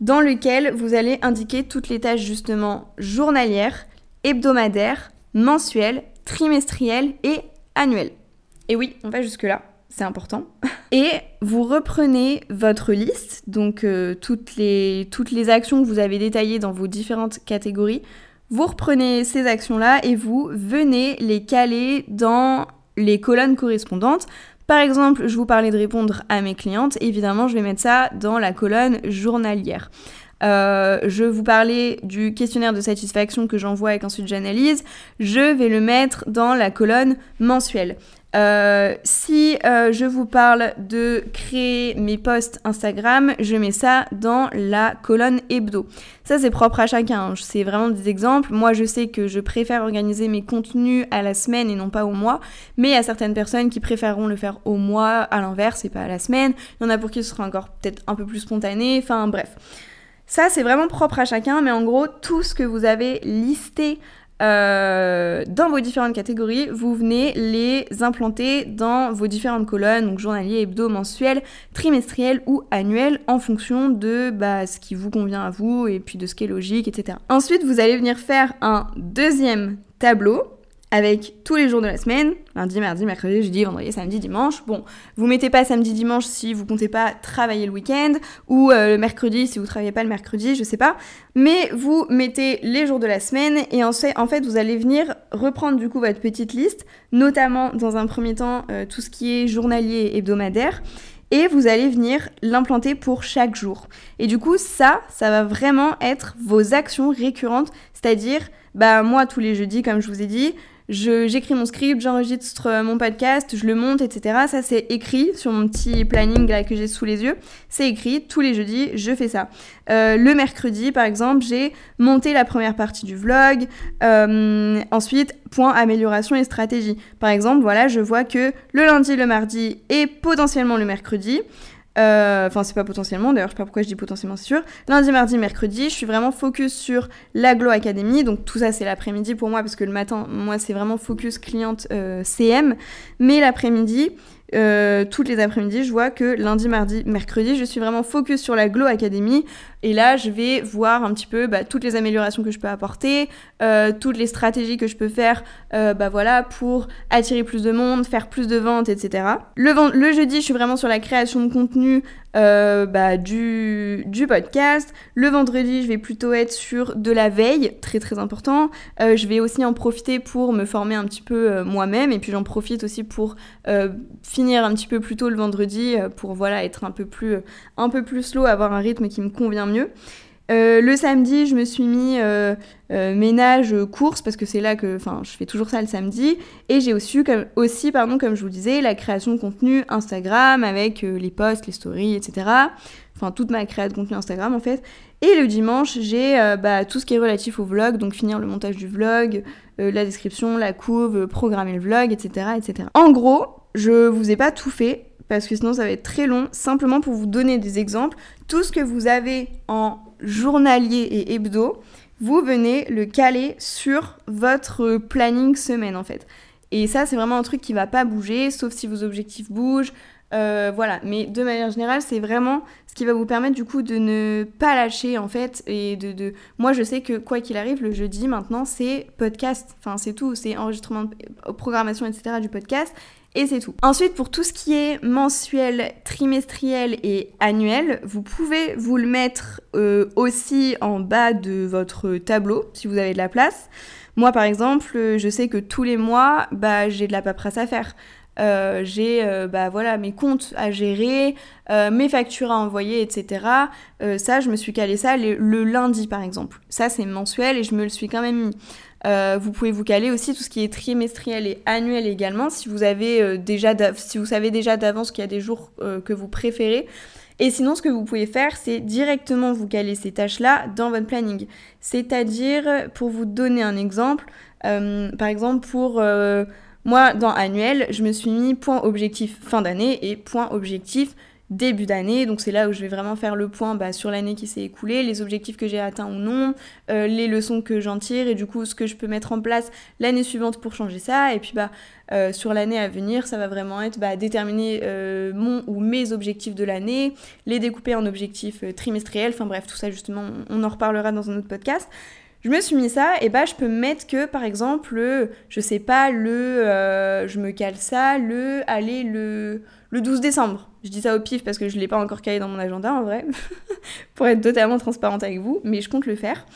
dans lequel vous allez indiquer toutes les tâches justement journalières, hebdomadaires, mensuelles, trimestrielles et annuelles. Et oui, on va jusque-là, c'est important. Et vous reprenez votre liste, donc euh, toutes, les, toutes les actions que vous avez détaillées dans vos différentes catégories. Vous reprenez ces actions-là et vous venez les caler dans les colonnes correspondantes. Par exemple, je vous parlais de répondre à mes clientes, évidemment, je vais mettre ça dans la colonne journalière. Euh, je vous parlais du questionnaire de satisfaction que j'envoie et qu'ensuite j'analyse. Je vais le mettre dans la colonne mensuelle. Euh, si euh, je vous parle de créer mes posts Instagram, je mets ça dans la colonne hebdo. Ça, c'est propre à chacun. Hein. C'est vraiment des exemples. Moi, je sais que je préfère organiser mes contenus à la semaine et non pas au mois. Mais il y a certaines personnes qui préféreront le faire au mois, à l'inverse, et pas à la semaine. Il y en a pour qui ce sera encore peut-être un peu plus spontané. Enfin, bref. Ça, c'est vraiment propre à chacun. Mais en gros, tout ce que vous avez listé euh, dans vos différentes catégories, vous venez les implanter dans vos différentes colonnes, donc journalier, hebdo, mensuel, trimestriel ou annuel, en fonction de bah, ce qui vous convient à vous et puis de ce qui est logique, etc. Ensuite, vous allez venir faire un deuxième tableau avec tous les jours de la semaine, lundi, mardi, mercredi, jeudi, vendredi, samedi, dimanche. Bon, vous mettez pas samedi, dimanche si vous comptez pas travailler le week-end, ou euh, le mercredi si vous travaillez pas le mercredi, je sais pas. Mais vous mettez les jours de la semaine et en fait, vous allez venir reprendre du coup votre petite liste, notamment dans un premier temps euh, tout ce qui est journalier et hebdomadaire et vous allez venir l'implanter pour chaque jour. Et du coup, ça, ça va vraiment être vos actions récurrentes, c'est-à-dire, bah moi tous les jeudis, comme je vous ai dit, j'écris mon script, j'enregistre euh, mon podcast, je le monte, etc. Ça, c'est écrit sur mon petit planning là, que j'ai sous les yeux. C'est écrit, tous les jeudis, je fais ça. Euh, le mercredi, par exemple, j'ai monté la première partie du vlog. Euh, ensuite, point amélioration et stratégie. Par exemple, voilà, je vois que le lundi, le mardi et potentiellement le mercredi, euh, enfin, c'est pas potentiellement, d'ailleurs, je sais pas pourquoi je dis potentiellement, c'est sûr. Lundi, mardi, mercredi, je suis vraiment focus sur l'Aglo Academy. Donc, tout ça, c'est l'après-midi pour moi, parce que le matin, moi, c'est vraiment focus cliente euh, CM. Mais l'après-midi, euh, toutes les après-midi, je vois que lundi, mardi, mercredi, je suis vraiment focus sur la Glow Academy. Et là, je vais voir un petit peu bah, toutes les améliorations que je peux apporter, euh, toutes les stratégies que je peux faire euh, bah, pour attirer plus de monde, faire plus de ventes, etc. Le, jeudi, je suis vraiment sur la création de contenu bah, du, du, podcast. Le vendredi, je vais plutôt être sur de la veille, très très important. Je vais aussi en profiter pour me former un petit peu moi-même et puis j'en profite aussi pour finir un petit peu plus tôt le vendredi pour voilà être un peu plus un peu plus slow, avoir un rythme qui me convient mieux. Euh, le samedi, je me suis mis euh, euh, ménage, course, parce que c'est là que, je fais toujours ça le samedi. Et j'ai aussi, comme, aussi, pardon, comme je vous disais, la création de contenu Instagram avec les posts, les stories, etc. Enfin, toute ma création de contenu Instagram, en fait. Et le dimanche, j'ai bah, tout ce qui est relatif au vlog, donc finir le montage du vlog, la description, la couve, programmer le vlog, etc., etc. En gros, je vous ai pas tout fait, parce que sinon ça va être très long, simplement pour vous donner des exemples. Tout ce que vous avez en journalier et hebdo, vous venez le caler sur votre planning semaine en fait. Et ça, c'est vraiment un truc qui va pas bouger, sauf si vos objectifs bougent. Euh, voilà, mais de manière générale, c'est vraiment ce qui va vous permettre du coup de ne pas lâcher en fait. Et de, de... Moi, je sais que quoi qu'il arrive, le jeudi maintenant, c'est podcast. Enfin, c'est tout, c'est enregistrement, programmation, etc. du podcast et c'est tout. Ensuite, pour tout ce qui est mensuel, trimestriel et annuel, vous pouvez vous le mettre euh, aussi en bas de votre tableau, si vous avez de la place. Moi, par exemple, je sais que tous les mois, bah, j'ai de la paperasse à faire. Euh, j'ai euh, bah, voilà, mes comptes à gérer, mes factures à envoyer, etc. ça, je me suis calé ça le, lundi, par exemple. Ça, c'est mensuel et je me le suis quand même mis. Euh, vous pouvez vous caler aussi tout ce qui est trimestriel et annuel également si vous avez euh, déjà si vous savez déjà d'avance qu'il y a des jours euh, que vous préférez. Et sinon, ce que vous pouvez faire, c'est directement vous caler ces tâches-là dans votre planning. C'est-à-dire, pour vous donner un exemple, par exemple pour moi, dans annuel, je me suis mis point objectif fin d'année et point objectif début d'année. Donc c'est là où je vais vraiment faire le point bah, sur l'année qui s'est écoulée, les objectifs que j'ai atteints ou non, euh, les leçons que j'en tire et du coup ce que je peux mettre en place l'année suivante pour changer ça. Et puis bah euh, sur l'année à venir, ça va vraiment être bah, déterminer euh, mon ou mes objectifs de l'année, les découper en objectifs trimestriels. Enfin bref, tout ça justement, on en reparlera dans un autre podcast. Je me suis mis ça, et bah je peux mettre que par exemple, le, je sais pas, le, je me cale ça, le, allez, le, le 12 décembre. Je dis ça au pif parce que je l'ai pas encore calé dans mon agenda en vrai, pour être totalement transparente avec vous, mais je compte le faire.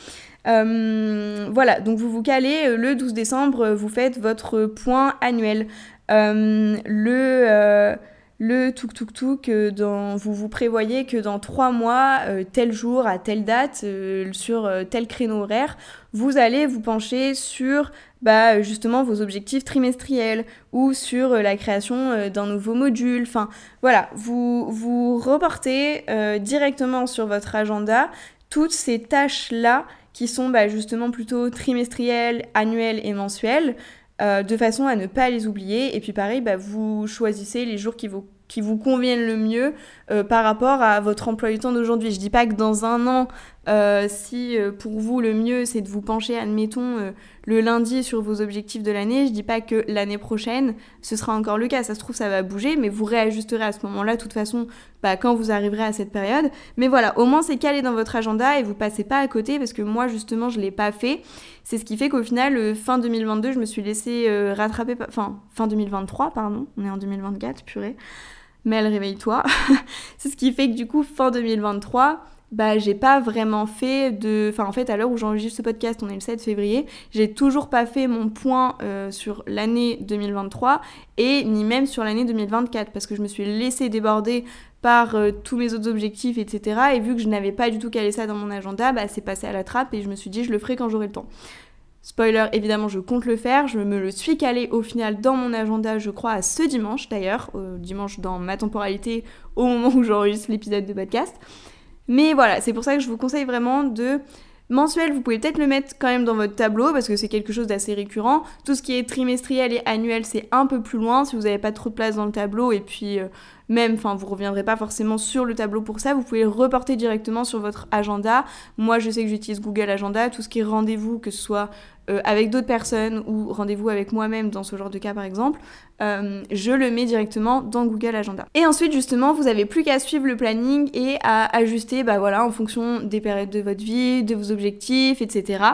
Euh, voilà, donc vous vous calez euh, le 12 décembre, vous faites votre point annuel. Euh, le le tuk tuk tuk, dans, vous vous prévoyez que dans trois mois, tel jour, à telle date, sur tel créneau horaire, vous allez vous pencher sur bah, justement vos objectifs trimestriels ou sur euh, la création euh, d'un nouveau module. Enfin voilà, vous, vous reportez euh, directement sur votre agenda toutes ces tâches-là qui sont bah, justement plutôt trimestrielles, annuelles et mensuelles. De façon à ne pas les oublier. Et puis pareil, bah, vous choisissez les jours qui vous conviennent le mieux euh, par rapport à votre emploi du temps d'aujourd'hui. Je dis pas que dans un an, euh, si euh, pour vous le mieux c'est de vous pencher, admettons, le lundi sur vos objectifs de l'année, je dis pas que l'année prochaine ce sera encore le cas. Ça se trouve, ça va bouger, mais vous réajusterez à ce moment-là, de toute façon, bah, quand vous arriverez à cette période. Mais voilà, au moins c'est calé dans votre agenda et vous passez pas à côté parce que moi justement je l'ai pas fait. C'est ce qui fait qu'au final, fin 2022, je me suis laissé rattraper, enfin fin 2023, pardon, on est en 2024, purée. Mel, réveille-toi. c'est ce qui fait que du coup, fin 2023, bah j'ai pas vraiment fait de... Enfin en fait à l'heure où j'enregistre ce podcast, on est le 7 février, j'ai toujours pas fait mon point euh, sur l'année 2023 et ni même sur l'année 2024 parce que je me suis laissée déborder par euh, tous mes autres objectifs, etc. Et vu que je n'avais pas du tout calé ça dans mon agenda, bah c'est passé à la trappe et je me suis dit je le ferai quand j'aurai le temps. Spoiler, évidemment, je compte le faire. Je me le suis calé au final dans mon agenda, je crois, à ce dimanche d'ailleurs. dimanche dans ma temporalité, au moment où j'enregistre l'épisode de podcast. Mais voilà, c'est pour ça que je vous conseille vraiment de Mensuel, vous pouvez peut-être le mettre quand même dans votre tableau parce que c'est quelque chose d'assez récurrent. Tout ce qui est trimestriel et annuel, c'est un peu plus loin si vous n'avez pas trop de place dans le tableau et puis euh, même, enfin, vous reviendrez pas forcément sur le tableau pour ça. Vous pouvez le reporter directement sur votre agenda. Moi, je sais que j'utilise Google Agenda. Tout ce qui est rendez-vous, que ce soit euh, avec d'autres personnes ou rendez-vous avec moi-même dans ce genre de cas par exemple, euh, je le mets directement dans Google Agenda. Et ensuite justement, vous avez plus qu'à suivre le planning et à ajuster bah voilà, en fonction des périodes de votre vie, de vos objectifs, etc.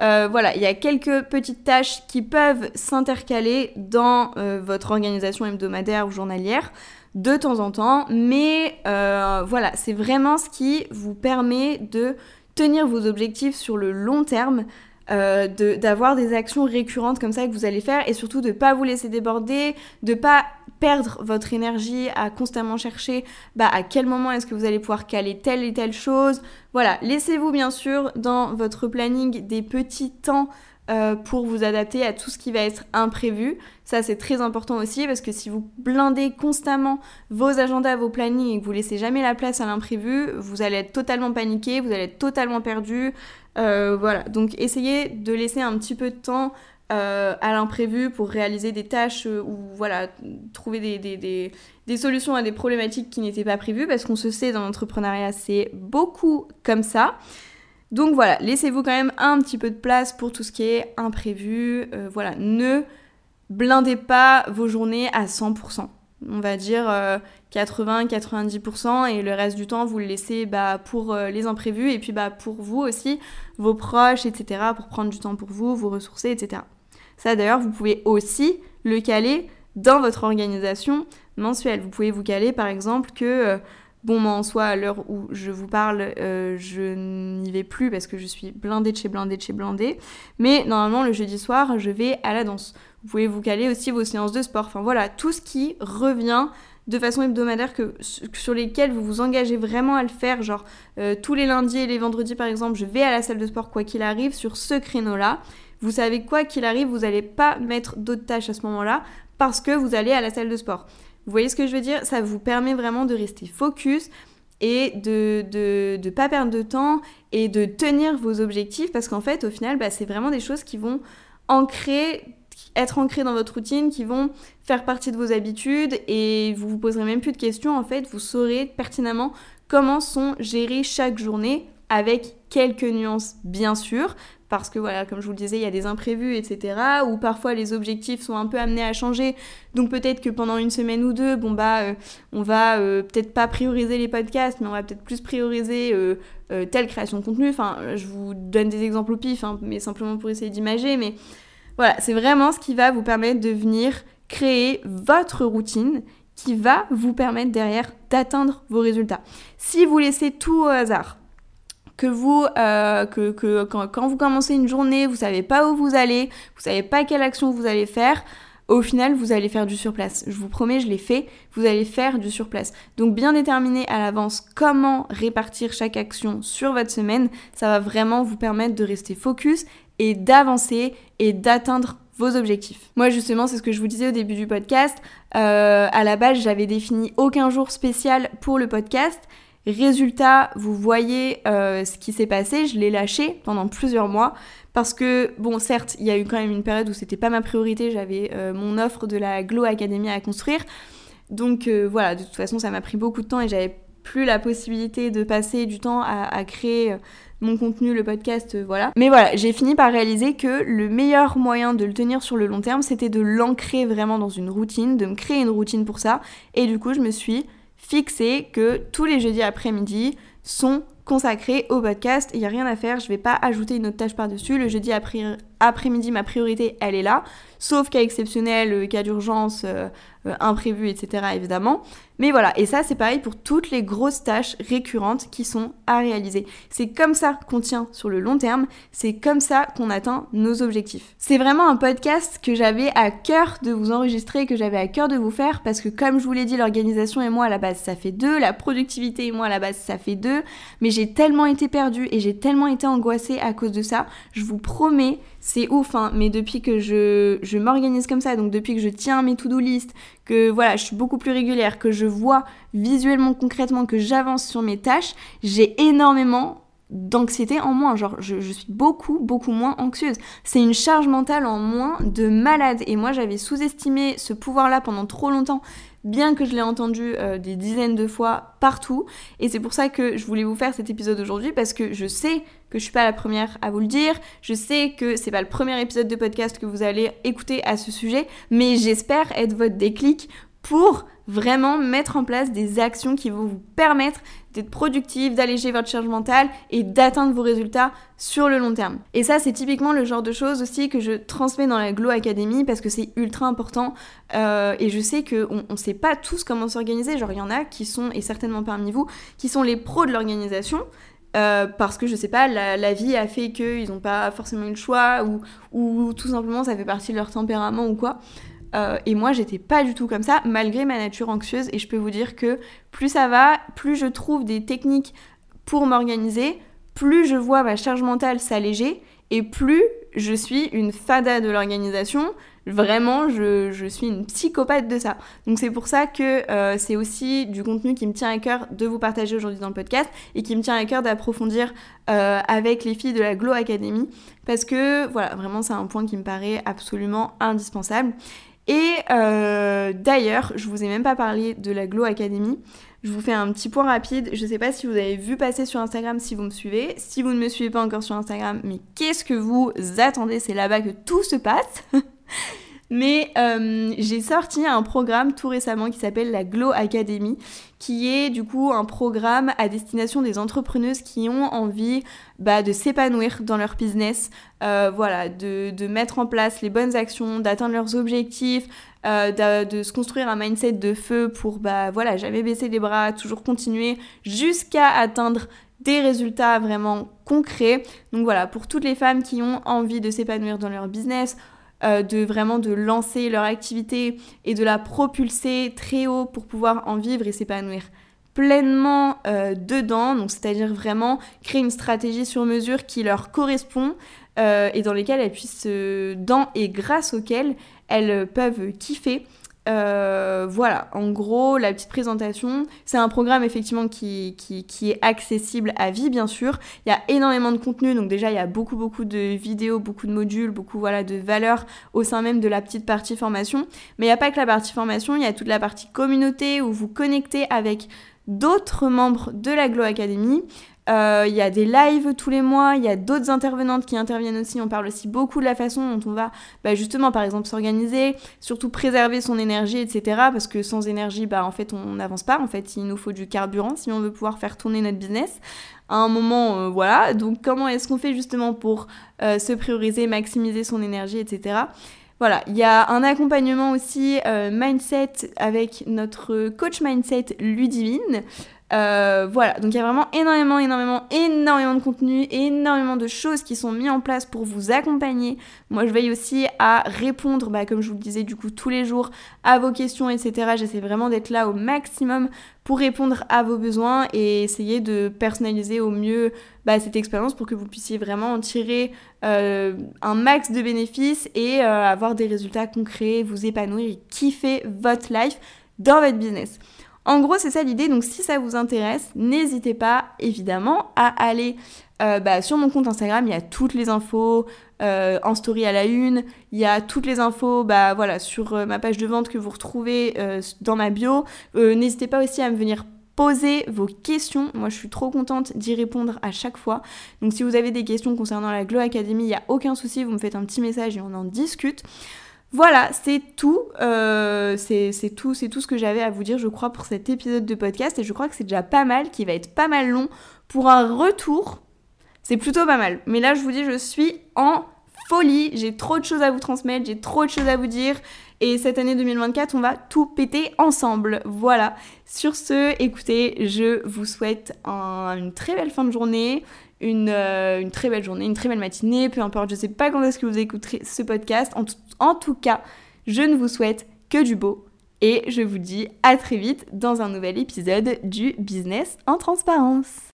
Euh, voilà, il y a quelques petites tâches qui peuvent s'intercaler dans votre organisation hebdomadaire ou journalière de temps en temps, mais voilà, c'est vraiment ce qui vous permet de tenir vos objectifs sur le long terme euh, d'avoir des actions récurrentes comme ça que vous allez faire et surtout de pas vous laisser déborder, de pas perdre votre énergie à constamment chercher bah, à quel moment est-ce que vous allez pouvoir caler telle et telle chose. Voilà, laissez-vous bien sûr dans votre planning des petits temps euh, pour vous adapter à tout ce qui va être imprévu. Ça, c'est très important aussi parce que si vous blindez constamment vos agendas, vos plannings et que vous laissez jamais la place à l'imprévu, vous allez être totalement paniqué, vous allez être totalement perdu. Euh, voilà, donc essayez de laisser un petit peu de temps euh, à l'imprévu pour réaliser des tâches ou voilà, trouver des, des, des solutions à des problématiques qui n'étaient pas prévues parce qu'on se sait dans l'entrepreneuriat, c'est beaucoup comme ça. Donc voilà, laissez-vous quand même un petit peu de place pour tout ce qui est imprévu. Euh, voilà, ne blindez pas vos journées à 100%. On va dire 80-90% euh, et le reste du temps, vous le laissez bah, pour euh, les imprévus et puis bah, pour vous aussi, vos proches, etc., pour prendre du temps pour vous, vous ressourcer, etc. Ça d'ailleurs, vous pouvez aussi le caler dans votre organisation mensuelle. Vous pouvez vous caler par exemple que Bon, moi en soi, à l'heure où je vous parle, euh, je n'y vais plus parce que je suis blindée de chez blindée de chez blindée. Mais normalement, le jeudi soir, je vais à la danse. Vous pouvez vous caler aussi vos séances de sport. Enfin voilà, tout ce qui revient de façon hebdomadaire sur lesquels vous vous engagez vraiment à le faire, genre euh, tous les lundis et les vendredis par exemple, je vais à la salle de sport quoi qu'il arrive sur ce créneau-là. Vous savez quoi qu'il arrive, vous n'allez pas mettre d'autres tâches à ce moment-là parce que vous allez à la salle de sport. Vous voyez ce que je veux dire? Ça vous permet vraiment de rester focus et de ne pas perdre de temps et de tenir vos objectifs parce qu'en fait, au final, bah, c'est vraiment des choses qui vont ancrer être ancrées dans votre routine, qui vont faire partie de vos habitudes et vous vous poserez même plus de questions. En fait, vous saurez pertinemment comment sont gérées chaque journée avec quelques nuances bien sûr, parce que voilà, comme je vous le disais, il y a des imprévus, etc. Ou parfois les objectifs sont un peu amenés à changer. Donc peut-être que pendant une semaine ou deux, bon bah, euh, on va euh, peut-être pas prioriser les podcasts, mais on va peut-être plus prioriser euh, telle création de contenu. Enfin, je vous donne des exemples au pif, hein, mais simplement pour essayer d'imager. Mais voilà, c'est vraiment ce qui va vous permettre de venir créer votre routine qui va vous permettre derrière d'atteindre vos résultats. Si vous laissez tout au hasard, que vous, euh, que, que quand, vous commencez une journée, vous savez pas où vous allez, vous savez pas quelle action vous allez faire, au final, vous allez faire du surplace. Je vous promets, je l'ai fait, vous allez faire du surplace. Donc bien déterminer à l'avance comment répartir chaque action sur votre semaine, ça va vraiment vous permettre de rester focus et d'avancer et d'atteindre vos objectifs. Moi justement, c'est ce que je vous disais au début du podcast. Euh, à la base, j'avais défini aucun jour spécial pour le podcast. Résultat, vous voyez euh, ce qui s'est passé, je l'ai lâché pendant plusieurs mois parce que, bon, certes, il y a eu quand même une période où c'était pas ma priorité, j'avais euh, mon offre de la Glow Academy à construire. Donc voilà, de toute façon, ça m'a pris beaucoup de temps et j'avais plus la possibilité de passer du temps à, créer mon contenu, le podcast, voilà. Mais voilà, j'ai fini par réaliser que le meilleur moyen de le tenir sur le long terme, c'était de l'ancrer vraiment dans une routine, de me créer une routine pour ça. Et du coup, je me suis fixé que tous les jeudis après-midi sont consacrés au podcast. Il n'y a rien à faire, je vais pas ajouter une autre tâche par-dessus. Le jeudi après-midi, ma priorité, elle est là. Sauf cas exceptionnel, cas d'urgence, euh, euh, imprévu, etc. évidemment. Mais voilà, et ça c'est pareil pour toutes les grosses tâches récurrentes qui sont à réaliser. C'est comme ça qu'on tient sur le long terme, c'est comme ça qu'on atteint nos objectifs. C'est vraiment un podcast que j'avais à cœur de vous enregistrer, que j'avais à cœur de vous faire, parce que comme je vous l'ai dit, l'organisation et moi à la base ça fait deux, la productivité et moi à la base ça fait deux, mais j'ai tellement été perdue et j'ai tellement été angoissée à cause de ça, je vous promets, c'est ouf, hein, mais depuis que je, je m'organise comme ça, donc depuis que je tiens mes to-do list, que voilà, je suis beaucoup plus régulière, que je vois visuellement, concrètement, que j'avance sur mes tâches, j'ai énormément d'anxiété en moins. Genre, je, suis beaucoup, beaucoup moins anxieuse. C'est une charge mentale en moins de malade. Et moi, j'avais sous-estimé ce pouvoir-là pendant trop longtemps, bien que je l'ai entendu euh, des dizaines de fois partout. Et c'est pour ça que je voulais vous faire cet épisode aujourd'hui, parce que je sais que je suis pas la première à vous le dire. Je sais que c'est pas le premier épisode de podcast que vous allez écouter à ce sujet, mais j'espère être votre déclic pour vraiment mettre en place des actions qui vont vous permettre d'être productif, d'alléger votre charge mentale et d'atteindre vos résultats sur le long terme. Et ça, c'est typiquement le genre de choses aussi que je transmets dans la Glow Academy parce que c'est ultra important euh, et je sais qu'on ne sait pas tous comment s'organiser. Genre, il y en a qui sont, et certainement parmi vous, qui sont les pros de l'organisation. Euh, parce que je sais pas, la, vie a fait qu'ils n'ont pas forcément eu le choix ou, ou tout simplement ça fait partie de leur tempérament ou quoi. Euh, et moi, j'étais pas du tout comme ça, malgré ma nature anxieuse. Et je peux vous dire que plus ça va, plus je trouve des techniques pour m'organiser, plus je vois ma charge mentale s'alléger, et plus je suis une fada de l'organisation. Vraiment, je, suis une psychopathe de ça. Donc c'est pour ça que euh, c'est aussi du contenu qui me tient à cœur de vous partager aujourd'hui dans le podcast et qui me tient à cœur d'approfondir euh, avec les filles de la Glow Academy. Parce que voilà, vraiment c'est un point qui me paraît absolument indispensable. Et euh, d'ailleurs, je vous ai même pas parlé de la Glow Academy. Je vous fais un petit point rapide. Je sais pas si vous avez vu passer sur Instagram si vous me suivez. Si vous ne me suivez pas encore sur Instagram, mais qu'est-ce que vous attendez? C'est là-bas que tout se passe. Mais euh, j'ai sorti un programme tout récemment qui s'appelle la Glow Academy, qui est du coup un programme à destination des entrepreneuses qui ont envie bah, de s'épanouir dans leur business, euh, voilà, de, mettre en place les bonnes actions, d'atteindre leurs objectifs, euh, de, de, se construire un mindset de feu pour bah voilà jamais baisser les bras, toujours continuer jusqu'à atteindre des résultats vraiment concrets. Donc voilà, pour toutes les femmes qui ont envie de s'épanouir dans leur business, euh, de vraiment de lancer leur activité et de la propulser très haut pour pouvoir en vivre et s'épanouir pleinement euh, dedans, donc c'est-à-dire vraiment créer une stratégie sur mesure qui leur correspond euh, et dans lesquelles elles puissent, dans et grâce auxquelles elles peuvent kiffer euh, voilà, en gros, la petite présentation, c'est un programme effectivement qui, est accessible à vie, bien sûr. Il y a énormément de contenu, donc déjà, il y a beaucoup, beaucoup de vidéos, beaucoup de modules, beaucoup voilà, de valeurs au sein même de la petite partie formation. Mais il n'y a pas que la partie formation, il y a toute la partie communauté où vous connectez avec d'autres membres de la Glow Academy. Euh, il y a des lives tous les mois, il y a d'autres intervenantes qui interviennent aussi. On parle aussi beaucoup de la façon dont on va bah, justement par exemple s'organiser, surtout préserver son énergie, etc. Parce que sans énergie, bah, en fait on n'avance pas. En fait il nous faut du carburant si on veut pouvoir faire tourner notre business. À un moment, euh, voilà. Donc comment est-ce qu'on fait justement pour euh, se prioriser, maximiser son énergie, etc. Voilà, il y a un accompagnement aussi mindset avec notre coach mindset Ludivine. Euh, voilà, donc il y a vraiment énormément, énormément, énormément de contenu, énormément de choses qui sont mises en place pour vous accompagner. Moi, je veille aussi à répondre, bah, comme je vous le disais, du coup, tous les jours à vos questions, etc. J'essaie vraiment d'être là au maximum pour répondre à vos besoins et essayer de personnaliser au mieux bah, cette expérience pour que vous puissiez vraiment en tirer euh, un max de bénéfices et euh, avoir des résultats concrets, vous épanouir et kiffer votre life dans votre business. En gros, c'est ça l'idée. Donc, si ça vous intéresse, n'hésitez pas évidemment à aller euh, bah, sur mon compte Instagram. Il y a toutes les infos euh, en story à la une. Il y a toutes les infos bah, voilà, sur euh, ma page de vente que vous retrouvez dans ma bio. N'hésitez pas aussi à me venir poser vos questions. Moi, je suis trop contente d'y répondre à chaque fois. Donc, si vous avez des questions concernant la Glow Academy, il n'y a aucun souci. Vous me faites un petit message et on en discute. Voilà, c'est tout. Euh, c'est tout, c'est tout ce que j'avais à vous dire, je crois, pour cet épisode de podcast. Et je crois que c'est déjà pas mal, qui va être pas mal long pour un retour. C'est plutôt pas mal. Mais là, je vous dis, je suis en folie. J'ai trop de choses à vous transmettre, j'ai trop de choses à vous dire. Et cette année 2024, on va tout péter ensemble. Voilà. Sur ce, écoutez, je vous souhaite une très belle fin de journée. Euh, une, très belle journée, une très belle matinée, peu importe, je sais pas quand est-ce que vous écouterez ce podcast. En tout cas, je ne vous souhaite que du beau et je vous dis à très vite dans un nouvel épisode du Business en transparence.